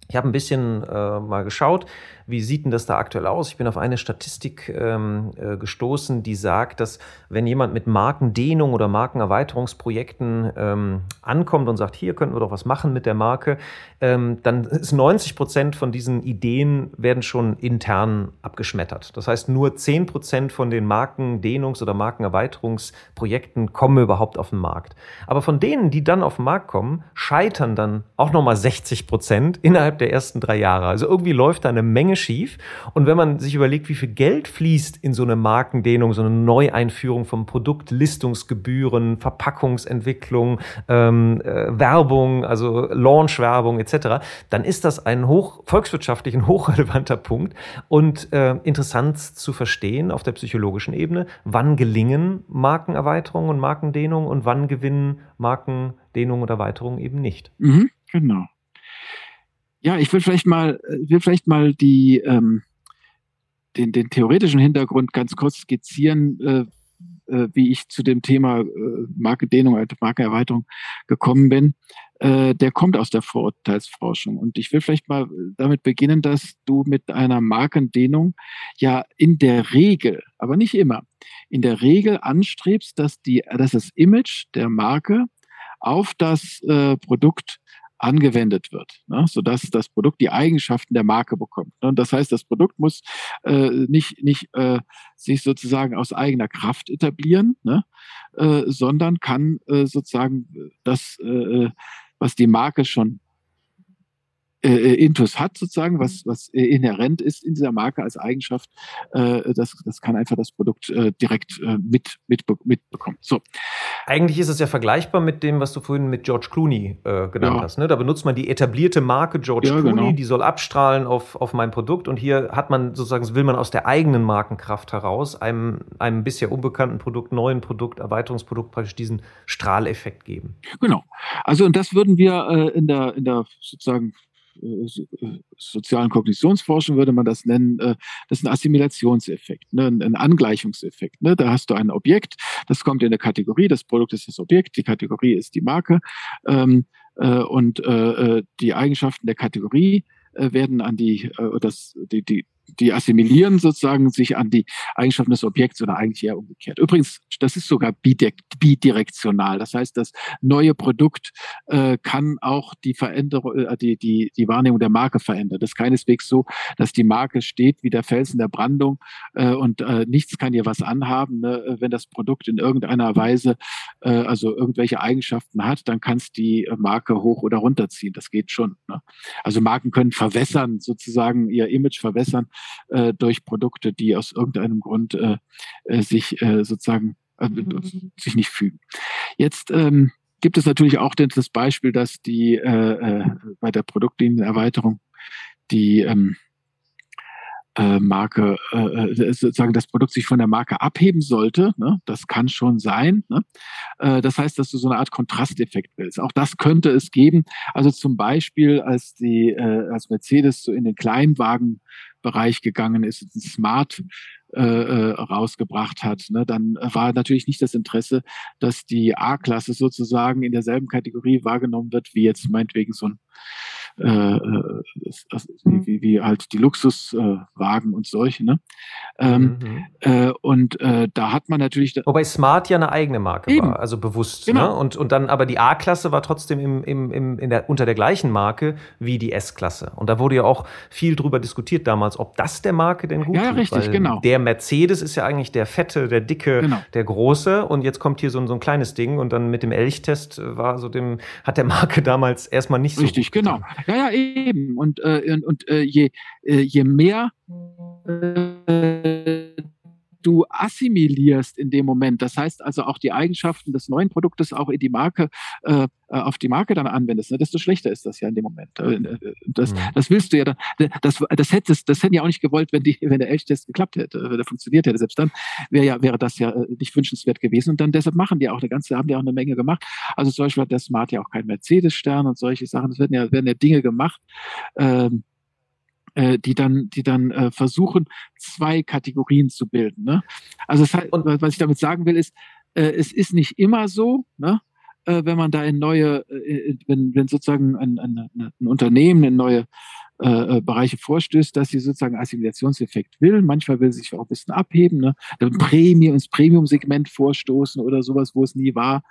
Ich habe ein bisschen äh, mal geschaut, wie sieht denn das da aktuell aus? Ich bin auf eine Statistik ähm, äh, gestoßen, die sagt, dass wenn jemand mit Markendehnung oder Markenerweiterungsprojekten ähm, ankommt und sagt, hier könnten wir doch was machen mit der Marke, ähm, dann ist 90 Prozent von diesen Ideen werden schon intern abgeschmettert. Das heißt, nur 10 Prozent von den Markendehnungs- oder Markenerweiterungsprojekten kommen überhaupt auf den Markt. Aber von denen, die dann auf den Markt kommen, scheitern dann auch nochmal 60 Prozent innerhalb der ersten drei Jahre. Also irgendwie läuft da eine Menge schief. Und wenn man sich überlegt, wie viel Geld fließt in so eine Markendehnung, so eine Neueinführung von Produktlistungsgebühren, Verpackungsentwicklung, ähm, äh, Werbung, also Launchwerbung etc., dann ist das ein hoch, volkswirtschaftlich ein hochrelevanter Punkt und äh, interessant zu verstehen auf der psychologischen Ebene, wann gelingen Markenerweiterungen und Markendehnungen und wann gewinnen Markendehnungen und Erweiterungen eben nicht. Mhm, genau. Ja, ich will vielleicht mal, äh, will vielleicht mal die, ähm, den, den theoretischen Hintergrund ganz kurz skizzieren, äh, äh, wie ich zu dem Thema äh, Markendehnung, Markenerweiterung gekommen bin. Äh, der kommt aus der Vorurteilsforschung. Und ich will vielleicht mal damit beginnen, dass du mit einer Markendehnung ja in der Regel, aber nicht immer, in der Regel anstrebst, dass, die, dass das Image der Marke auf das äh, Produkt angewendet wird, ne, sodass das Produkt die Eigenschaften der Marke bekommt. Ne. Das heißt, das Produkt muss äh, nicht, nicht äh, sich sozusagen aus eigener Kraft etablieren, ne, äh, sondern kann äh, sozusagen das, äh, was die Marke schon äh, äh, Intus hat, sozusagen, was, was äh, inhärent ist in dieser Marke als Eigenschaft, äh, das, das kann einfach das Produkt äh, direkt äh, mit, mit, mitbekommen. So. Eigentlich ist es ja vergleichbar mit dem, was du vorhin mit George Clooney äh, genannt ja. hast. Ne? Da benutzt man die etablierte Marke George ja, Clooney, genau. die soll abstrahlen auf, auf mein Produkt und hier hat man sozusagen, will man aus der eigenen Markenkraft heraus einem, einem bisher unbekannten Produkt, neuen Produkt, Erweiterungsprodukt praktisch diesen Strahleffekt geben. Genau. Also und das würden wir äh, in der, in der sozusagen sozialen Kognitionsforschung würde man das nennen, äh, das ist ein Assimilationseffekt, ne, ein Angleichungseffekt. Ne. Da hast du ein Objekt, das kommt in eine Kategorie, das Produkt ist das Objekt, die Kategorie ist die Marke ähm, und die Eigenschaften der Kategorie werden an die, das, die, die, die assimilieren sozusagen sich an die Eigenschaften des Objekts oder eigentlich eher umgekehrt. Übrigens, das ist sogar bidirektional. Das heißt, das neue Produkt äh, kann auch die Veränderung, äh, die, die, die Wahrnehmung der Marke verändern. Das ist keineswegs so, dass die Marke steht wie der Felsen der Brandung äh, und äh, nichts kann ihr was anhaben. Ne? Wenn das Produkt in irgendeiner Weise äh, also irgendwelche Eigenschaften hat, dann kann es die Marke hoch oder runterziehen. Das geht schon. Ne? Also Marken können verwässern, sozusagen ihr Image verwässern äh, durch Produkte, die aus irgendeinem Grund äh, äh sich äh, sozusagen äh, mhm. sich nicht fügen. Jetzt ähm, gibt es natürlich auch das Beispiel, dass die äh, äh, bei der Produktlinienerweiterung die ähm, äh, Marke, äh, sozusagen das Produkt sich von der Marke abheben sollte. Ne? Das kann schon sein. Ne? Äh, das heißt, dass du so eine Art Kontrasteffekt willst. Auch das könnte es geben. Also zum Beispiel, als die, äh, als Mercedes so in den Kleinwagenbereich gegangen ist, ein Smart äh, äh, rausgebracht hat, ne, dann war natürlich nicht das Interesse, dass die A-Klasse sozusagen in derselben Kategorie wahrgenommen wird, wie jetzt meinetwegen so ein äh, wie, wie, halt die Luxuswagen und solche. Ne? Ähm, mhm. äh, und äh, da hat man natürlich. Wobei Smart ja eine eigene Marke eben. war, also bewusst. Genau. Ne? Und, und dann aber die A-Klasse war trotzdem im, im, im, in der, unter der gleichen Marke wie die S-Klasse. Und da wurde ja auch viel drüber diskutiert damals, ob das der Marke denn gut ist. Ja, tut, richtig, genau. Der Mercedes ist ja eigentlich der fette, der dicke, genau. der große. Und jetzt kommt hier so ein, so ein kleines Ding. Und dann mit dem Elchtest war so dem, hat der Marke damals erstmal nicht so. Richtig, genau. Ja, ja, eben. Und, äh, und, äh, je, äh, je mehr äh, du assimilierst in dem Moment. Das heißt also auch die Eigenschaften des neuen Produktes auch in die Marke, äh, äh auf die Marke dann anwendest, ne, desto schlechter ist das ja in dem Moment. Äh, äh, das, mhm. das willst du ja dann, das, das hättest, das hätten ja auch nicht gewollt, wenn die, wenn der Elchtest geklappt hätte, wenn der funktioniert hätte. Selbst dann wäre ja, wäre das ja nicht wünschenswert gewesen. Und dann deshalb machen die auch eine ganze, haben die auch eine Menge gemacht. Also zum Beispiel hat der Smart ja auch keinen Mercedes-Stern und solche Sachen. Es werden ja, werden ja Dinge gemacht, ähm, äh, die dann, die dann äh, versuchen, zwei Kategorien zu bilden. Ne? Also heißt, was ich damit sagen will, ist, äh, es ist nicht immer so, ne? äh, wenn man da in neue, äh, wenn, wenn sozusagen ein, ein, ein Unternehmen in neue äh, äh, Bereiche vorstößt, dass sie sozusagen Assimilationseffekt will. Manchmal will sie sich auch ein bisschen abheben, ne? Dann Premium ins Premium-Segment vorstoßen oder sowas, wo es nie war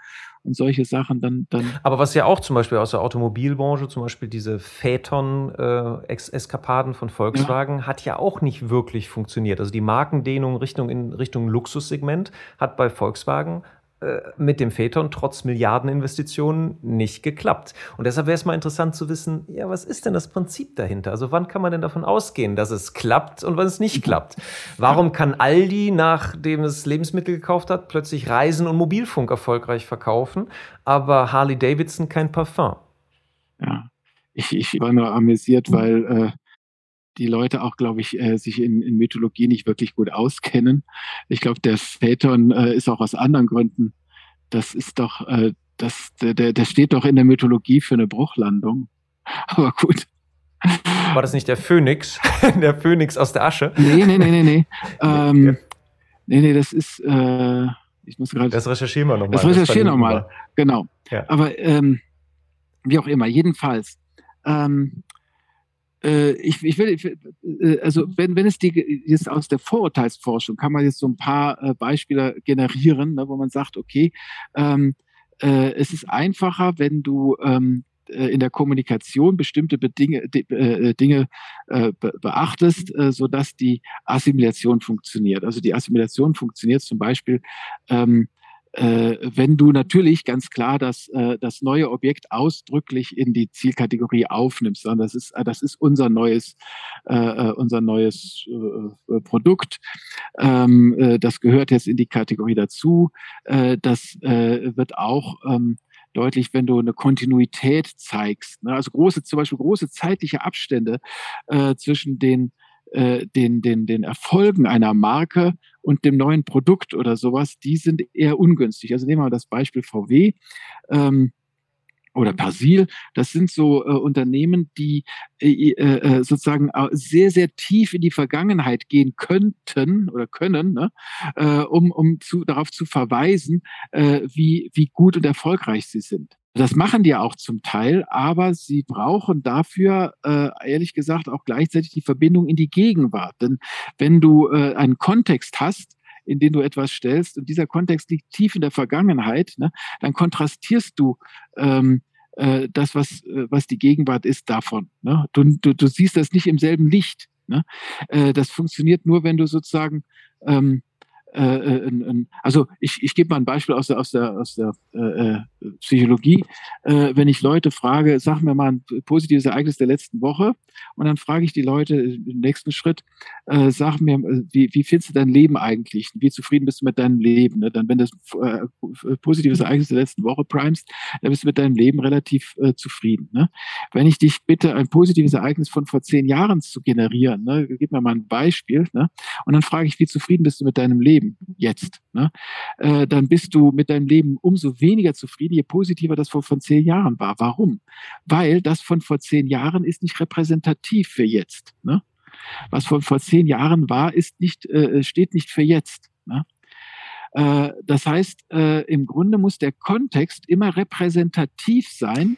und solche Sachen dann, dann. Aber was ja auch zum Beispiel aus der Automobilbranche, zum Beispiel diese Phaeton-Eskapaden äh, von Volkswagen, ja. hat ja auch nicht wirklich funktioniert. Also die Markendehnung Richtung in Richtung Luxussegment hat bei Volkswagen mit dem Phaeton trotz Milliardeninvestitionen nicht geklappt. Und deshalb wäre es mal interessant zu wissen, ja, was ist denn das Prinzip dahinter? Also wann kann man denn davon ausgehen, dass es klappt und wann es nicht klappt? Warum kann Aldi, nachdem es Lebensmittel gekauft hat, plötzlich Reisen und Mobilfunk erfolgreich verkaufen, aber Harley Davidson kein Parfum? Ja, ich, ich war nur amüsiert, weil äh, die Leute auch, glaube ich, äh, sich in, in Mythologie nicht wirklich gut auskennen. Ich glaube, der Phaeton äh, ist auch aus anderen Gründen. Das ist doch, äh, das, der, der steht doch in der Mythologie für eine Bruchlandung. Aber gut. War das nicht der Phönix? der Phönix aus der Asche? Nee, nee, nee, nee, nee. ähm, nee, nee, das ist, äh, ich muss gerade. Das recherchieren wir nochmal. Das recherchieren wir nochmal, genau. Ja. Aber ähm, wie auch immer, jedenfalls. Ähm, äh, ich, ich will, äh, also wenn, wenn es die jetzt aus der Vorurteilsforschung kann man jetzt so ein paar äh, Beispiele generieren, ne, wo man sagt, okay, ähm, äh, es ist einfacher, wenn du ähm, äh, in der Kommunikation bestimmte Bedinge, äh, Dinge äh, beachtest, äh, so dass die Assimilation funktioniert. Also die Assimilation funktioniert zum Beispiel ähm, äh, wenn du natürlich ganz klar das, äh, das neue Objekt ausdrücklich in die Zielkategorie aufnimmst, sondern das ist, äh, das ist unser neues, äh, äh unser neues äh, Produkt. Ähm, äh, das gehört jetzt in die Kategorie dazu. Äh, das äh, wird auch ähm, deutlich, wenn du eine Kontinuität zeigst. Ne? Also große, zum Beispiel große zeitliche Abstände äh, zwischen den äh, den, den, den Erfolgen einer Marke und dem neuen Produkt oder sowas, die sind eher ungünstig. Also nehmen wir das Beispiel VW. Ähm, oder Persil, das sind so äh, Unternehmen, die äh, äh, sozusagen sehr, sehr tief in die Vergangenheit gehen könnten oder können, ne, äh, um, um zu, darauf zu verweisen, äh, wie, wie gut und erfolgreich sie sind. Das machen die auch zum Teil, aber sie brauchen dafür, äh, ehrlich gesagt, auch gleichzeitig die Verbindung in die Gegenwart. Denn wenn du äh, einen Kontext hast, in den du etwas stellst, und dieser Kontext liegt tief in der Vergangenheit, ne, dann kontrastierst du ähm, äh, das, was, äh, was die Gegenwart ist, davon. Ne? Du, du, du siehst das nicht im selben Licht. Ne? Äh, das funktioniert nur, wenn du sozusagen ähm, äh, also ich, ich gebe mal ein Beispiel aus der, aus der, aus der äh, Psychologie. Äh, wenn ich Leute frage, sag mir mal ein positives Ereignis der letzten Woche und dann frage ich die Leute im nächsten Schritt, äh, sag mir, äh, wie, wie findest du dein Leben eigentlich? Wie zufrieden bist du mit deinem Leben? Ne? Dann, wenn das äh, positives Ereignis der letzten Woche primest, dann bist du mit deinem Leben relativ äh, zufrieden. Ne? Wenn ich dich bitte, ein positives Ereignis von vor zehn Jahren zu generieren, ne? gib mir mal ein Beispiel, ne? und dann frage ich, wie zufrieden bist du mit deinem Leben? Jetzt, ne? äh, dann bist du mit deinem Leben umso weniger zufrieden, je positiver das vor, von zehn Jahren war. Warum? Weil das von vor zehn Jahren ist nicht repräsentativ für jetzt. Ne? Was von vor zehn Jahren war, ist nicht, äh, steht nicht für jetzt. Ne? Äh, das heißt, äh, im Grunde muss der Kontext immer repräsentativ sein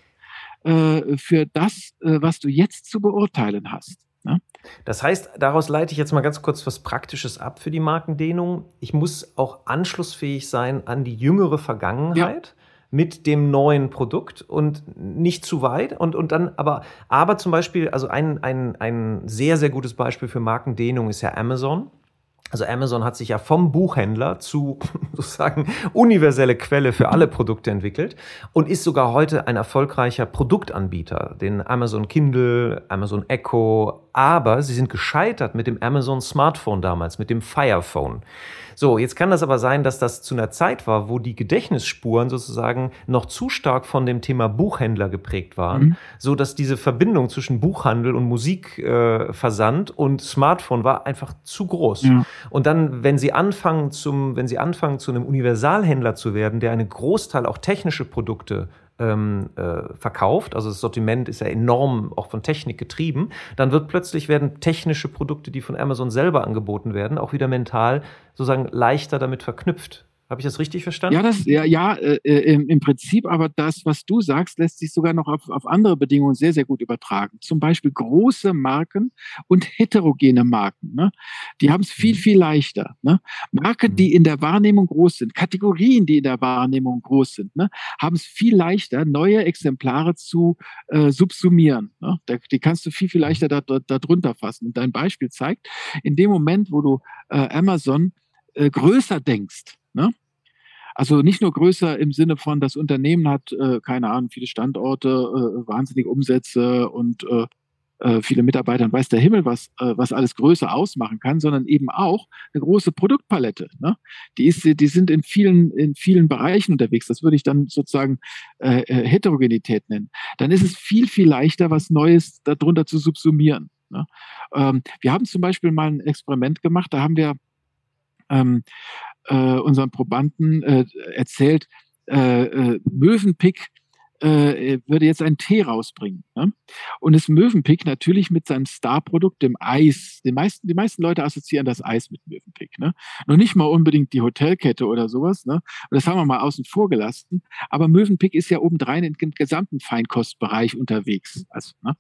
äh, für das, äh, was du jetzt zu beurteilen hast. Ne? Das heißt, daraus leite ich jetzt mal ganz kurz was Praktisches ab für die Markendehnung. Ich muss auch anschlussfähig sein an die jüngere Vergangenheit. Ja mit dem neuen Produkt und nicht zu weit. Und, und dann aber, aber zum Beispiel, also ein, ein, ein sehr, sehr gutes Beispiel für Markendehnung ist ja Amazon. Also Amazon hat sich ja vom Buchhändler zu sozusagen universelle Quelle für alle Produkte entwickelt und ist sogar heute ein erfolgreicher Produktanbieter. Den Amazon Kindle, Amazon Echo, aber sie sind gescheitert mit dem Amazon Smartphone damals, mit dem Fire Phone. So, jetzt kann das aber sein, dass das zu einer Zeit war, wo die Gedächtnisspuren sozusagen noch zu stark von dem Thema Buchhändler geprägt waren, mhm. so dass diese Verbindung zwischen Buchhandel und Musikversand äh, und Smartphone war einfach zu groß. Ja. Und dann, wenn sie anfangen zum, wenn sie anfangen zu einem Universalhändler zu werden, der einen Großteil auch technische Produkte ähm, äh, verkauft, also das Sortiment ist ja enorm auch von Technik getrieben, dann wird plötzlich werden technische Produkte, die von Amazon selber angeboten werden, auch wieder mental sozusagen leichter damit verknüpft. Habe ich das richtig verstanden? Ja, das, ja, ja äh, äh, im, im, Prinzip, aber das, was du sagst, lässt sich sogar noch auf, auf andere Bedingungen sehr, sehr gut übertragen. Zum Beispiel große Marken und heterogene Marken. Ne? Die haben es viel, mhm. viel leichter. Ne? Marken, die mhm. in der Wahrnehmung groß sind, Kategorien, die in der Wahrnehmung groß sind, ne? haben es viel leichter, neue Exemplare zu äh, subsumieren. Ne? Da, die kannst du viel, viel leichter da, da, da fassen. Und dein Beispiel zeigt, in dem Moment, wo du äh, Amazon äh, größer denkst, Ne? Also nicht nur größer im Sinne von, das Unternehmen hat, äh, keine Ahnung, viele Standorte, äh, wahnsinnige Umsätze und äh, äh viele Mitarbeiter und weiß der Himmel, was, äh, was alles größer ausmachen kann, sondern eben auch eine große Produktpalette. Ne? Die, ist, die sind in vielen, in vielen Bereichen unterwegs. Das würde ich dann sozusagen äh, äh, Heterogenität nennen. Dann ist es viel, viel leichter, was Neues darunter zu subsumieren. Ne? Ähm, wir haben zum Beispiel mal ein Experiment gemacht, da haben wir ähm, äh, unseren Probanden äh, erzählt, äh, äh, Mövenpick äh, würde jetzt einen Tee rausbringen. Ne? Und das Mövenpick natürlich mit seinem Starprodukt, dem Eis. Die meisten, die meisten Leute assoziieren das Eis mit Mövenpick. Ne? Noch nicht mal unbedingt die Hotelkette oder sowas. Ne? Das haben wir mal außen vor gelassen. Aber Mövenpick ist ja obendrein im gesamten Feinkostbereich unterwegs. Also, ne?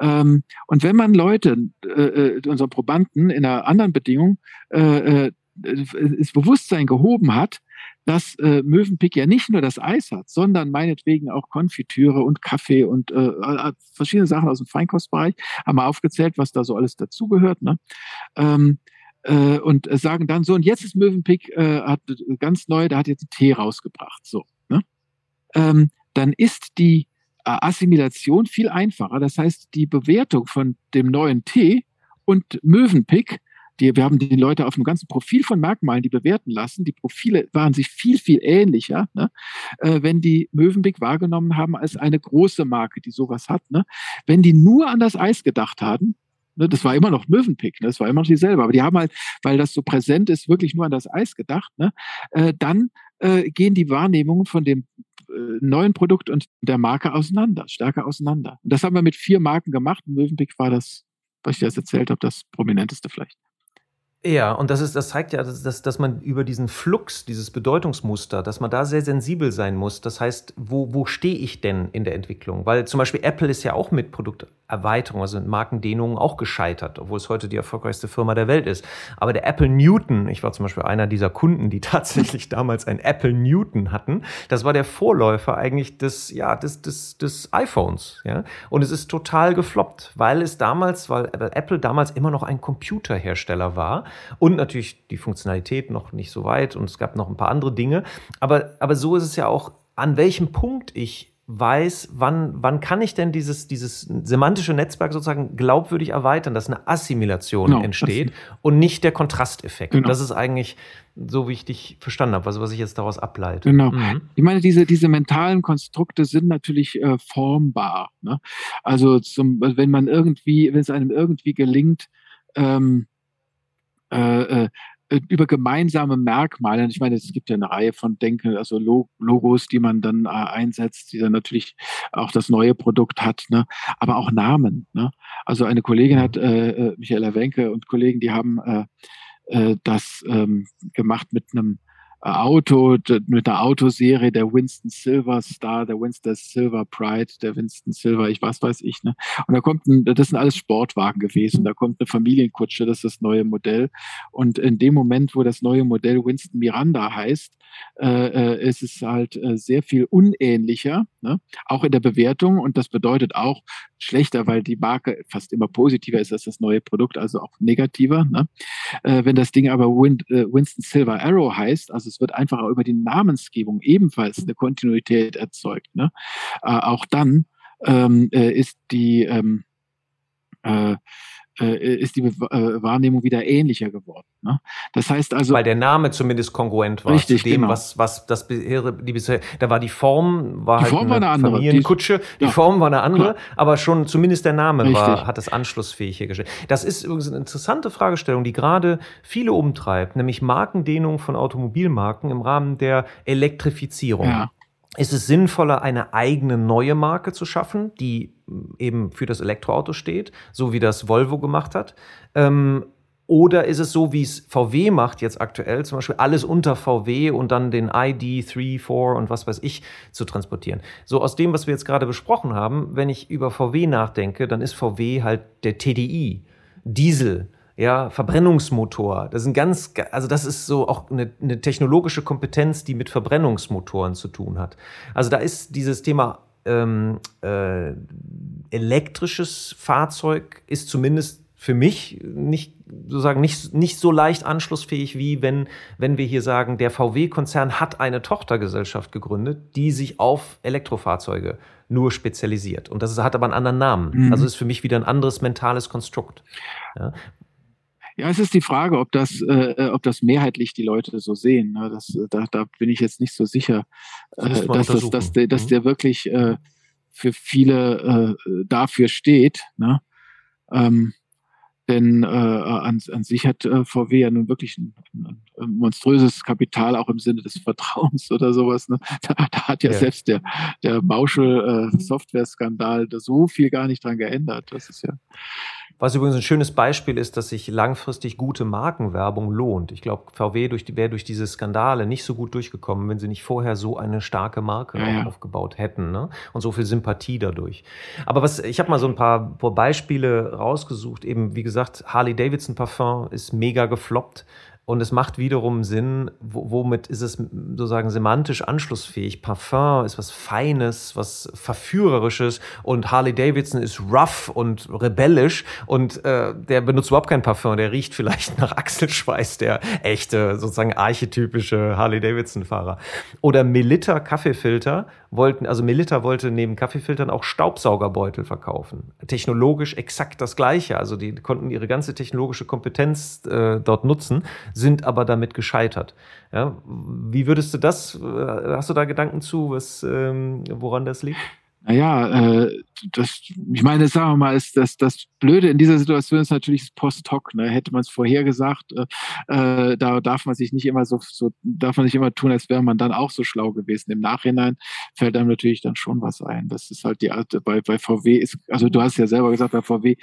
ähm, und wenn man Leute, äh, äh unsere Probanden in einer anderen Bedingung, äh, äh das Bewusstsein gehoben hat, dass äh, Mövenpick ja nicht nur das Eis hat, sondern meinetwegen auch Konfitüre und Kaffee und äh, äh, verschiedene Sachen aus dem Feinkostbereich. Haben wir aufgezählt, was da so alles dazugehört. Ne? Ähm, äh, und sagen dann so, und jetzt ist Mövenpick äh, hat ganz neu, der hat jetzt einen Tee rausgebracht. So, ne? ähm, dann ist die äh, Assimilation viel einfacher. Das heißt, die Bewertung von dem neuen Tee und Mövenpick die, wir haben die Leute auf einem ganzen Profil von Merkmalen, die bewerten lassen. Die Profile waren sich viel, viel ähnlicher, ne? äh, wenn die Mövenpick wahrgenommen haben als eine große Marke, die sowas hat. Ne? Wenn die nur an das Eis gedacht haben, ne, das war immer noch Mövenpick, ne? das war immer noch dieselbe, aber die haben halt, weil das so präsent ist, wirklich nur an das Eis gedacht. Ne? Äh, dann äh, gehen die Wahrnehmungen von dem äh, neuen Produkt und der Marke auseinander, stärker auseinander. Und das haben wir mit vier Marken gemacht. Mövenpick war das, was ich jetzt erzählt habe, das prominenteste vielleicht. Ja, und das ist, das zeigt ja, dass, dass, dass man über diesen Flux, dieses Bedeutungsmuster, dass man da sehr sensibel sein muss. Das heißt, wo, wo stehe ich denn in der Entwicklung? Weil zum Beispiel Apple ist ja auch mit Produkterweiterung, also mit Markendehnungen auch gescheitert, obwohl es heute die erfolgreichste Firma der Welt ist. Aber der Apple Newton, ich war zum Beispiel einer dieser Kunden, die tatsächlich damals ein Apple Newton hatten, das war der Vorläufer eigentlich des, ja, des, des, des iPhones. Ja? Und es ist total gefloppt, weil es damals, weil Apple damals immer noch ein Computerhersteller war und natürlich die Funktionalität noch nicht so weit und es gab noch ein paar andere Dinge. Aber, aber so ist es ja auch, an welchem Punkt ich weiß, wann, wann kann ich denn dieses, dieses semantische Netzwerk sozusagen glaubwürdig erweitern, dass eine Assimilation genau, entsteht und nicht der Kontrasteffekt. Genau. Das ist eigentlich so, wie ich dich verstanden habe, also was ich jetzt daraus ableite. Genau. Mhm. Ich meine, diese, diese mentalen Konstrukte sind natürlich äh, formbar. Ne? Also zum, wenn man irgendwie, wenn es einem irgendwie gelingt, ähm, äh, äh, über gemeinsame Merkmale. Ich meine, es gibt ja eine Reihe von Denken, also Logos, die man dann äh, einsetzt, die dann natürlich auch das neue Produkt hat, ne? aber auch Namen. Ne? Also eine Kollegin hat, äh, äh Michaela Wenke und Kollegen, die haben äh, äh, das ähm, gemacht mit einem Auto, mit der Autoserie, der Winston Silver Star, der Winston Silver Pride, der Winston Silver, ich was weiß ich, ne? Und da kommt ein, das sind alles Sportwagen gewesen, da kommt eine Familienkutsche, das ist das neue Modell. Und in dem Moment, wo das neue Modell Winston Miranda heißt, äh, äh, ist es halt äh, sehr viel unähnlicher, ne? auch in der Bewertung. Und das bedeutet auch schlechter, weil die Marke fast immer positiver ist als das neue Produkt, also auch negativer. Ne? Äh, wenn das Ding aber Win äh, Winston Silver Arrow heißt, also es wird einfach über die Namensgebung ebenfalls eine Kontinuität erzeugt. Ne? Äh, auch dann ähm, ist die ähm, äh, ist die äh, Wahrnehmung wieder ähnlicher geworden. Ne? Das heißt also. Weil der Name zumindest kongruent war richtig, zu dem, genau. was, was das bisher, die bisher, da war die Form, war die halt Form eine, war eine andere. Familienkutsche, die, die ja, Form war eine andere, klar. aber schon zumindest der Name Richtig. war, hat es anschlussfähig hergestellt. Das ist übrigens eine interessante Fragestellung, die gerade viele umtreibt, nämlich Markendehnung von Automobilmarken im Rahmen der Elektrifizierung. Ja. Ist es sinnvoller, eine eigene neue Marke zu schaffen, die eben für das Elektroauto steht, so wie das Volvo gemacht hat? Ähm, oder ist es so, wie es VW macht jetzt aktuell, zum Beispiel alles unter VW und dann den ID 3, 4 und was weiß ich zu transportieren? So aus dem, was wir jetzt gerade besprochen haben, wenn ich über VW nachdenke, dann ist VW halt der TDI, Diesel, ja, Verbrennungsmotor. Das ist ein ganz, also das ist so auch eine, eine technologische Kompetenz, die mit Verbrennungsmotoren zu tun hat. Also da ist dieses Thema ähm, äh, elektrisches Fahrzeug ist zumindest für mich nicht sozusagen nicht, nicht so leicht anschlussfähig wie wenn, wenn wir hier sagen, der VW-Konzern hat eine Tochtergesellschaft gegründet, die sich auf Elektrofahrzeuge nur spezialisiert. Und das hat aber einen anderen Namen. Mhm. Also ist für mich wieder ein anderes mentales Konstrukt. Ja. Ja, es ist die Frage, ob das, äh, ob das mehrheitlich die Leute so sehen. Ne? Das, da, da bin ich jetzt nicht so sicher, Das äh, dass, das, dass, der, dass Mhm. der wirklich äh, für viele äh, dafür steht. Ne? Ähm, denn äh, an, an sich hat äh, VW ja nun wirklich ein, ein, ein monströses Kapital, auch im Sinne des Vertrauens oder sowas. Ne? Da, da hat ja, Ja. selbst der, der Mauschel-Software-Skandal da so viel gar nicht dran geändert. Das ist ja. Was übrigens ein schönes Beispiel ist, dass sich langfristig gute Markenwerbung lohnt. Ich glaube, VW durch wäre durch diese Skandale nicht so gut durchgekommen, wenn sie nicht vorher so eine starke Marke ja. aufgebaut hätten ne? und so viel Sympathie dadurch. Aber was, ich habe mal so ein paar, paar Beispiele rausgesucht. Eben, wie gesagt, Harley Davidson Parfum ist mega gefloppt. Und es macht wiederum Sinn, wo- womit ist es sozusagen semantisch anschlussfähig? Parfum ist was Feines, was Verführerisches und Harley Davidson ist rough und rebellisch und äh, der benutzt überhaupt kein Parfum, der riecht vielleicht nach Achselschweiß, der echte, sozusagen archetypische Harley Davidson-Fahrer. Oder Melitta Kaffeefilter wollten, also Melitta wollte neben Kaffeefiltern auch Staubsaugerbeutel verkaufen. Technologisch exakt das Gleiche. Also die konnten ihre ganze technologische Kompetenz äh, dort nutzen, sind aber damit gescheitert. Ja, wie würdest du das, äh, hast du da Gedanken zu, was, ähm, woran das liegt? Naja, äh, das, ich meine, sagen wir mal, ist das, das Blöde in dieser Situation ist natürlich das Post-Hoc. Ne? Hätte man es vorher gesagt, äh, äh, da darf man sich nicht immer so, so, darf man nicht immer tun, als wäre man dann auch so schlau gewesen. Im Nachhinein fällt einem natürlich dann schon was ein. Das ist halt die Art, bei, bei VW ist, also du hast ja selber gesagt, bei VW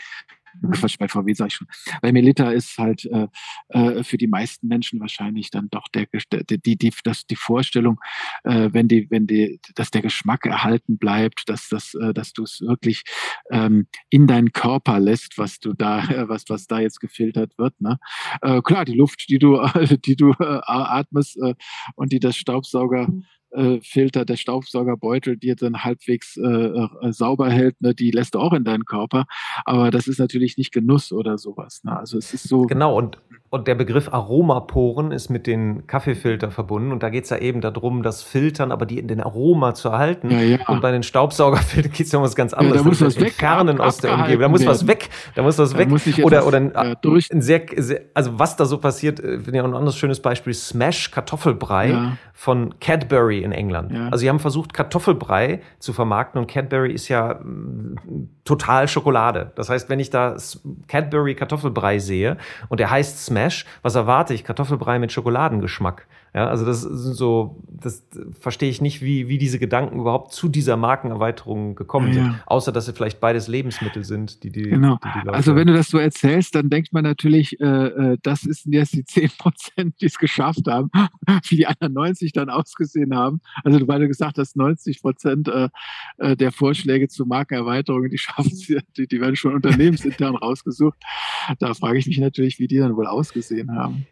Quatsch, bei VW sage ich schon. Bei Melita ist halt äh, äh, für die meisten Menschen wahrscheinlich dann doch der, der die, die, das, die Vorstellung, äh, wenn die, wenn die, dass der Geschmack erhalten bleibt, dass das, äh, dass du es wirklich ähm, in deinen Körper lässt, was du da, äh, was, was da jetzt gefiltert wird. Ne? Äh, klar, die Luft, die du, die du äh, atmest äh, und die das Staubsauger äh, Filter, der Staubsaugerbeutel dir dann halbwegs äh, äh, sauber hält, ne, die lässt du auch in deinen Körper. Aber das ist natürlich nicht Genuss oder sowas. Ne? Also es ist so. Genau, und, und der Begriff Aromaporen ist mit den Kaffeefilter verbunden. Und da geht es ja eben darum, das Filtern, aber die in den Aroma zu erhalten. Ja, ja. Und bei den Staubsaugerfiltern geht es ja um was ganz anderes. da muss Das was weg, Entfernen ab- aus der Umgebung. Da muss was werden. weg. Da muss was Da weg. muss oder oder ein, äh, durch- ein sehr, sehr, also was da so passiert, äh, finde ich auch ein anderes schönes Beispiel. Smash Kartoffelbrei Ja. von Cadbury Cadbury in England. Ja. Also sie haben versucht, Kartoffelbrei zu vermarkten und Cadbury ist ja mm, total Schokolade. Das heißt, wenn ich da Cadbury Kartoffelbrei sehe und der heißt Smash, was erwarte ich? Kartoffelbrei mit Schokoladengeschmack. Ja, also das sind so, das verstehe ich nicht, wie, wie diese Gedanken überhaupt zu dieser Markenerweiterung gekommen ja, ja. sind. Außer, dass sie vielleicht beides Lebensmittel sind, die die. Genau. Die, die also, wenn du das so erzählst, dann denkt man natürlich, äh, äh das ist jetzt die 10 Prozent, die es geschafft haben, wie die anderen 90 dann ausgesehen haben. Also, weil du gesagt hast, 90 Prozent äh, äh, der Vorschläge zur Markenerweiterung, die schaffen sie, die, die werden schon unternehmensintern rausgesucht. Da frage ich mich natürlich, wie die dann wohl ausgesehen haben.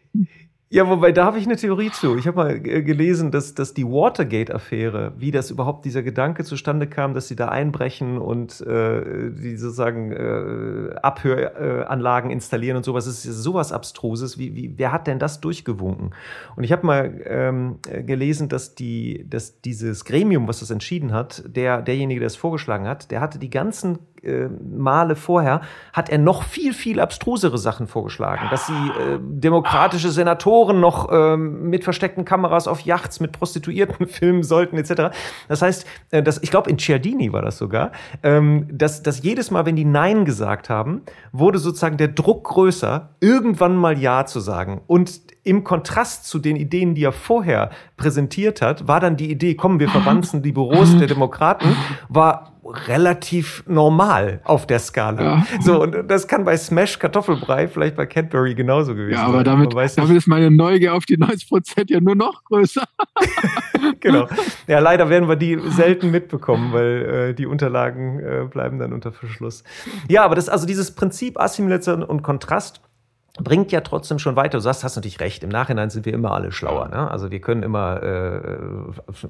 Ja, wobei da habe ich eine Theorie zu. Ich habe mal gelesen, dass, dass die Watergate-Affäre, wie das überhaupt dieser Gedanke zustande kam, dass sie da einbrechen und äh, die sozusagen äh, Abhöranlagen installieren und sowas, ist sowas Abstruses. Wie, wie, wer hat denn das durchgewunken? Und ich habe mal ähm, gelesen, dass, die, dass dieses Gremium, was das entschieden hat, der, derjenige, der es vorgeschlagen hat, der hatte die ganzen äh, Male vorher hat er noch viel, viel abstrusere Sachen vorgeschlagen. Dass sie äh, demokratische Senatoren noch äh, mit versteckten Kameras auf Yachts mit Prostituierten filmen sollten, etc. Das heißt, äh, das, ich glaube, in Ciardini war das sogar, ähm, dass, dass jedes Mal, wenn die Nein gesagt haben, wurde sozusagen der Druck größer, irgendwann mal Ja zu sagen. Und im Kontrast zu den Ideen, die er vorher präsentiert hat, war dann die Idee, kommen wir verwanzen die Büros der Demokraten, war relativ normal auf der Skala. Ja. So, und das kann bei Smash Kartoffelbrei vielleicht bei Cadbury genauso gewesen sein. Ja, aber damit, damit ist meine Neugier auf die 90 Prozent ja nur noch größer. genau. Ja, leider werden wir die selten mitbekommen, weil äh, die Unterlagen äh, bleiben dann unter Verschluss. Ja, aber das, also dieses Prinzip Assimilation und Kontrast, bringt ja trotzdem schon weiter. Du sagst, hast natürlich recht. Im Nachhinein sind wir immer alle schlauer. Ne? Also wir können immer äh,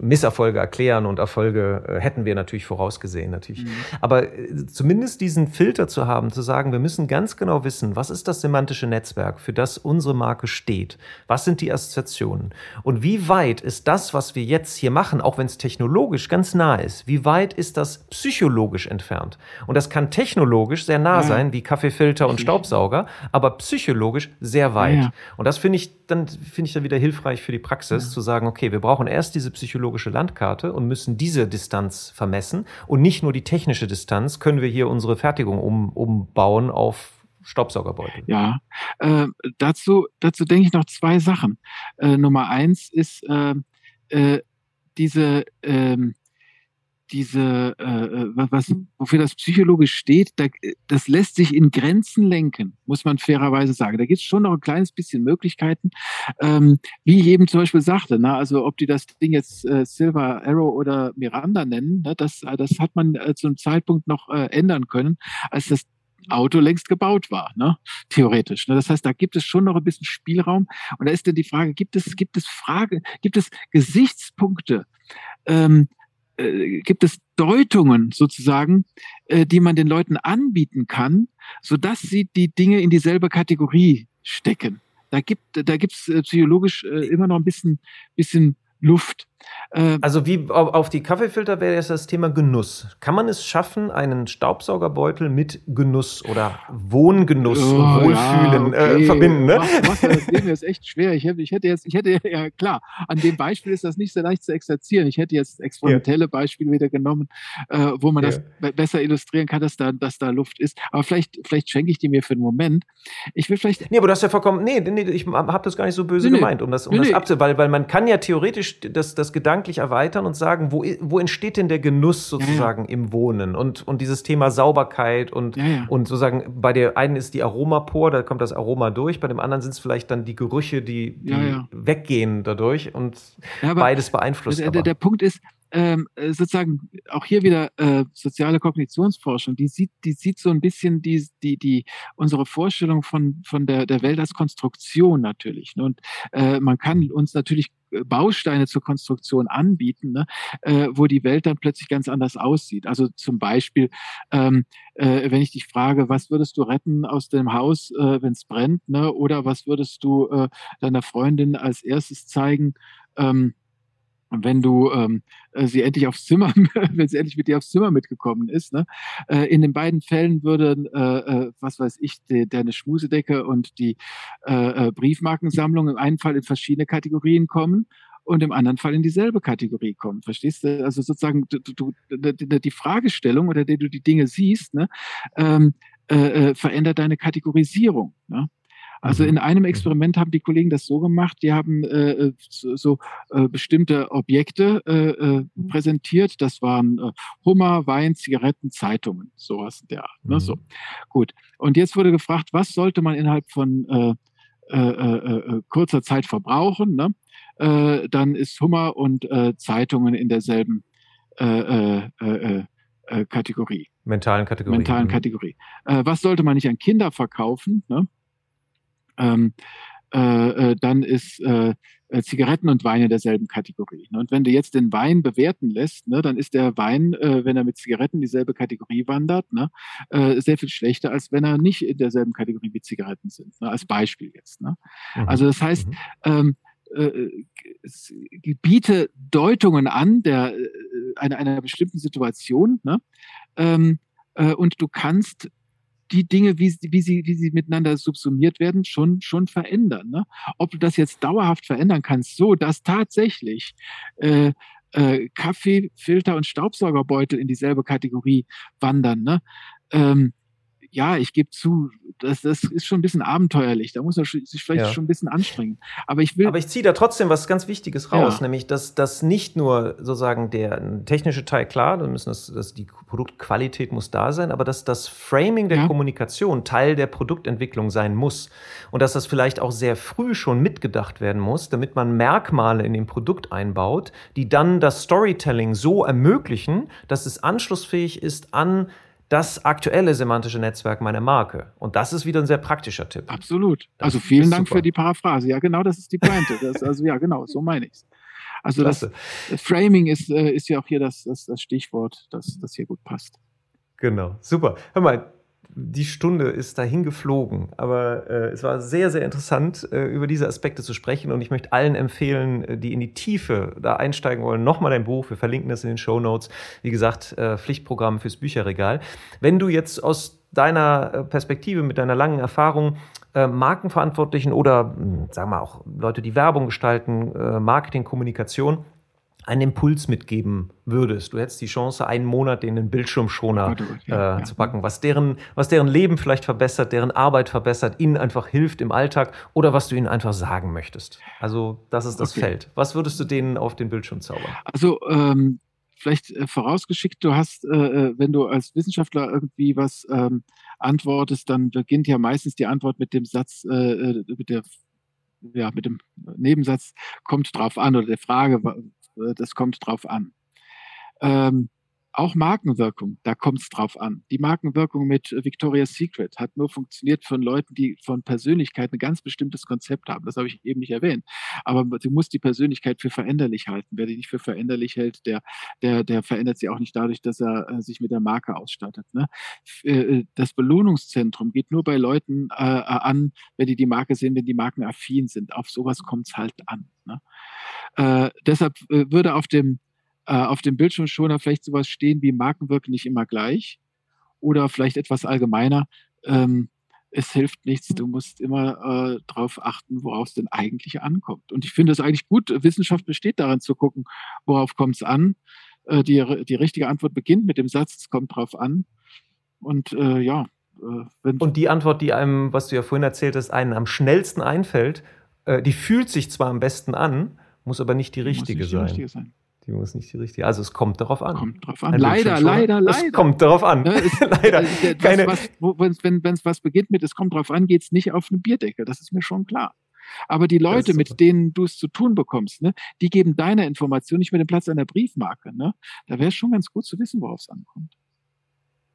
Misserfolge erklären und Erfolge äh, hätten wir natürlich vorausgesehen. Natürlich. Mhm. Aber äh, zumindest diesen Filter zu haben, zu sagen, wir müssen ganz genau wissen, was ist das semantische Netzwerk, für das unsere Marke steht? Was sind die Assoziationen? Und wie weit ist das, was wir jetzt hier machen, auch wenn es technologisch ganz nah ist, wie weit ist das psychologisch entfernt? Und das kann technologisch sehr nah ja. sein, wie Kaffeefilter und Staubsauger, aber psychologisch psychologisch sehr weit. Ja. Und das finde ich dann finde ich dann wieder hilfreich für die Praxis ja. zu sagen, okay, wir brauchen erst diese psychologische Landkarte und müssen diese Distanz vermessen und nicht nur die technische Distanz können wir hier unsere Fertigung um, umbauen auf Staubsaugerbeutel. Ja, äh, dazu, dazu denke ich noch zwei Sachen. Äh, Nummer eins ist äh, äh diese ähm, diese, äh, äh was, wofür das psychologisch steht, da, das lässt sich in Grenzen lenken, muss man fairerweise sagen. Da gibt es schon noch ein kleines bisschen Möglichkeiten, ähm, wie ich eben zum Beispiel sagte, na, also ob die das Ding jetzt äh, Silver Arrow oder Miranda nennen, ne, das, äh, das hat man äh, zu einem Zeitpunkt noch äh, ändern können, als das Auto längst gebaut war, ne? theoretisch. Ne? Das heißt, da gibt es schon noch ein bisschen Spielraum. Und da ist dann die Frage, gibt es, gibt es Frage, gibt es Gesichtspunkte, ähm, äh, gibt es Deutungen sozusagen, äh, die man den Leuten anbieten kann, so dass sie die Dinge in dieselbe Kategorie stecken. Da gibt da gibt's äh, psychologisch äh, immer noch ein bisschen bisschen Luft. Äh, also wie auf die Kaffeefilter wäre jetzt das Thema Genuss. Kann man es schaffen, einen Staubsaugerbeutel mit Genuss oder Wohngenuss oh, und Wohlfühlen ja, äh, okay. äh, verbinden? Ne? Was, was, das Leben ist echt schwer. Ich hätte, ich hätte jetzt, ich hätte ja klar, an dem Beispiel ist das nicht so leicht zu exerzieren. Ich hätte jetzt experimentelle ja. Beispiele wieder genommen, äh, wo man ja. das besser illustrieren kann, dass da, dass da Luft ist. Aber vielleicht, vielleicht schenke ich die mir für einen Moment. Ich will vielleicht. Nee, aber du hast ja vollkommen. Nee, nee ich habe das gar nicht so böse nee, gemeint, um das, um nee, das abzu, weil, weil man kann ja theoretisch das, das gedanklich erweitern und sagen, wo, wo entsteht denn der Genuss sozusagen ja, ja. im Wohnen und, und dieses Thema Sauberkeit und, ja, und sozusagen bei der einen ist die Aromapor, da kommt das Aroma durch, bei dem anderen sind es vielleicht dann die Gerüche, die, die weggehen dadurch und beides beeinflusst. Der, der, der Punkt ist, ähm, äh, sozusagen auch hier wieder äh, soziale Kognitionsforschung, die sieht, die sieht so ein bisschen die, die, die unsere Vorstellung von, von der, der Welt als Konstruktion natürlich. Ne? Und äh, man kann uns natürlich äh, Bausteine zur Konstruktion anbieten, ne? äh, wo die Welt dann plötzlich ganz anders aussieht. Also zum Beispiel, ähm, äh, wenn ich dich frage, was würdest du retten aus dem Haus, äh, wenn es brennt, ne? oder was würdest du äh, deiner Freundin als erstes zeigen, ähm, wenn du ähm, äh, sie endlich aufs Zimmer, wenn sie endlich mit dir aufs Zimmer mitgekommen ist. Ne? Äh, in den beiden Fällen würden, äh, äh, was weiß ich, die, deine Schmusedecke und die äh, äh, Briefmarkensammlung im einen Fall in verschiedene Kategorien kommen und im anderen Fall in dieselbe Kategorie kommen. Verstehst du? Also sozusagen du, du, die Fragestellung oder der du die Dinge siehst, ne, ähm, äh, äh, verändert deine Kategorisierung. Ne? Also mhm. in einem mhm. Experiment haben die Kollegen das so gemacht, die haben äh, äh, so, so äh, bestimmte Objekte äh, äh, mhm. präsentiert. Das waren äh, Hummer, Wein, Zigaretten, Zeitungen, sowas in der Art. Ne? So. Gut. Und jetzt wurde gefragt, was sollte man innerhalb von kurzer Zeit verbrauchen? Ne? Dann ist Hummer und Zeitungen in derselben Kategorie. Mentalen Kategorie. Mentalen Kategorie. Was sollte man nicht an Kinder verkaufen? Ne? Ähm, äh, äh, dann ist äh, äh, Zigaretten und Wein in derselben Kategorie. Ne? Und wenn du jetzt den Wein bewerten lässt, ne, dann ist der Wein, äh, wenn er mit Zigaretten in dieselbe Kategorie wandert, ne, äh, sehr viel schlechter, als wenn er nicht in derselben Kategorie wie Zigaretten sind. Ne? Als Beispiel jetzt. Ne? Mhm. Also das heißt, mhm. ähm, äh, biete Deutungen an der, einer, einer bestimmten Situation ne? ähm, äh, und du kannst die Dinge, wie, wie, sie, wie sie miteinander subsumiert werden, schon, schon verändern. Ne? Ob du das jetzt dauerhaft verändern kannst, so dass tatsächlich äh, äh, Kaffeefilter und Staubsaugerbeutel in dieselbe Kategorie wandern. Ne? Ähm, ja, ich gebe zu, das, das ist schon ein bisschen abenteuerlich. Da muss man sich vielleicht ja. schon ein bisschen anstrengen. Aber ich will. Aber ich ziehe da trotzdem was ganz Wichtiges raus, ja. nämlich, dass, dass nicht nur sozusagen der technische Teil klar, dann müssen das, dass die Produktqualität muss da sein, aber dass das Framing der ja. Kommunikation Teil der Produktentwicklung sein muss. Und dass das vielleicht auch sehr früh schon mitgedacht werden muss, damit man Merkmale in dem Produkt einbaut, die dann das Storytelling so ermöglichen, dass es anschlussfähig ist an das aktuelle semantische Netzwerk meiner Marke. Und das ist wieder ein sehr praktischer Tipp. Absolut. Das also vielen Dank super. für die Paraphrase. Ja, genau, das ist die Pointe. Das, also ja, genau, so meine ich es. Also das, das, Framing ist, äh, ist ja auch hier das, das, das Stichwort, das, das hier gut passt. Genau, super. Hör mal, die Stunde ist dahin geflogen. Aber äh, es war sehr, sehr interessant, äh, über diese Aspekte zu sprechen. Und ich möchte allen empfehlen, äh, die in die Tiefe da einsteigen wollen, nochmal dein Buch. Wir verlinken das in den Show Notes. Wie gesagt, äh, Pflichtprogramm fürs Bücherregal. Wenn du jetzt aus deiner äh, Perspektive, mit deiner langen Erfahrung, äh, Markenverantwortlichen oder, hm, sagen wir auch Leute, die Werbung gestalten, Marketing, Kommunikation, einen Impuls mitgeben würdest. Du hättest die Chance, einen Monat in den Bildschirmschoner äh, ja. zu packen, was deren, was deren Leben vielleicht verbessert, deren Arbeit verbessert, ihnen einfach hilft im Alltag oder was du ihnen einfach sagen möchtest. Also das ist das okay. Feld. Was würdest du denen auf den Bildschirm zaubern? Also ähm, vielleicht äh, vorausgeschickt, du hast, äh, äh wenn du als Wissenschaftler irgendwie was ähm, antwortest, dann beginnt ja meistens die Antwort mit dem Satz, äh, äh mit der ja, mit dem Nebensatz kommt drauf an oder der Frage, das kommt drauf an. Ähm, auch Markenwirkung, da kommt es drauf an. Die Markenwirkung mit Victoria's Secret hat nur funktioniert von Leuten, die von Persönlichkeit ein ganz bestimmtes Konzept haben. Das habe ich eben nicht erwähnt. Aber du musst die Persönlichkeit für veränderlich halten. Wer die nicht für veränderlich hält, der, der, der verändert sie auch nicht dadurch, dass er äh, sich mit der Marke ausstattet. Ne? Äh, das Belohnungszentrum geht nur bei Leuten äh, an, wenn die die Marke sehen, wenn die Marken affin sind. Auf sowas kommt es halt an. Ne? Äh, deshalb äh, würde auf dem äh, auf dem Bildschirmschoner vielleicht sowas stehen wie Markenwirken nicht immer gleich oder vielleicht etwas allgemeiner. Ähm, es hilft nichts, du musst immer äh, darauf achten, worauf es denn eigentlich ankommt. Und ich finde es eigentlich gut, Wissenschaft besteht darin zu gucken, worauf kommt es an. Äh, die, die richtige Antwort beginnt mit dem Satz, es kommt drauf an. Und äh, ja. Äh, Und die Antwort, die einem, was du ja vorhin erzählt hast, einen am schnellsten einfällt, äh, die fühlt sich zwar am besten an, muss aber nicht die richtige, nicht die sein. richtige sein. Die muss nicht die richtige. Also es kommt darauf an. Kommt darauf an. Ein leider, leider, leider. Es kommt darauf an. Ja, es, leider. Äh, Keine was, was, wenn es was beginnt mit, es kommt darauf an, geht es nicht auf eine Bierdecke. Das ist mir schon klar. Aber die Leute, mit denen du es zu tun bekommst, ne, die geben deiner Information nicht mehr den Platz einer Briefmarke. Ne? Da wäre es schon ganz gut zu wissen, worauf es ankommt.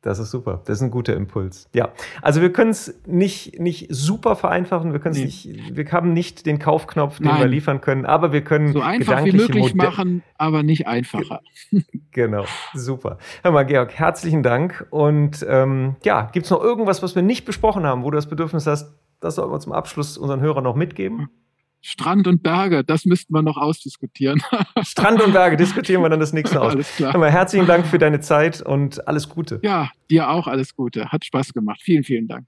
Das ist super. Das ist ein guter Impuls. Ja. Also wir können es nicht, nicht super vereinfachen. Wir können nee. nicht, wir haben nicht den Kaufknopf, den Nein. wir liefern können, aber wir können so einfach wie möglich Modell machen, aber nicht einfacher. genau. Super. Hör mal, Georg, herzlichen Dank. Und ähm, ja, gibt es noch irgendwas, was wir nicht besprochen haben, wo du das Bedürfnis hast, das sollten wir zum Abschluss unseren Hörern noch mitgeben? Strand und Berge, das müssten wir noch ausdiskutieren. Strand und Berge diskutieren wir dann das nächste aus. Alles klar. Mal herzlichen Dank für deine Zeit und alles Gute. Ja, dir auch alles Gute. Hat Spaß gemacht. Vielen, vielen Dank.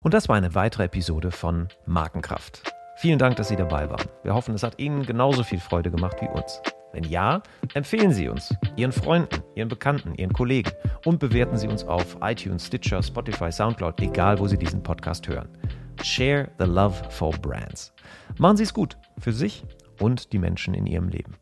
Und das war eine weitere Episode von Markenkraft. Vielen Dank, dass Sie dabei waren. Wir hoffen, es hat Ihnen genauso viel Freude gemacht wie uns. Wenn ja, empfehlen Sie uns, Ihren Freunden, Ihren Bekannten, Ihren Kollegen und bewerten Sie uns auf iTunes, Stitcher, Spotify, Soundcloud, egal wo Sie diesen Podcast hören. Share the Love for Brands. Machen Sie es gut für sich und die Menschen in Ihrem Leben.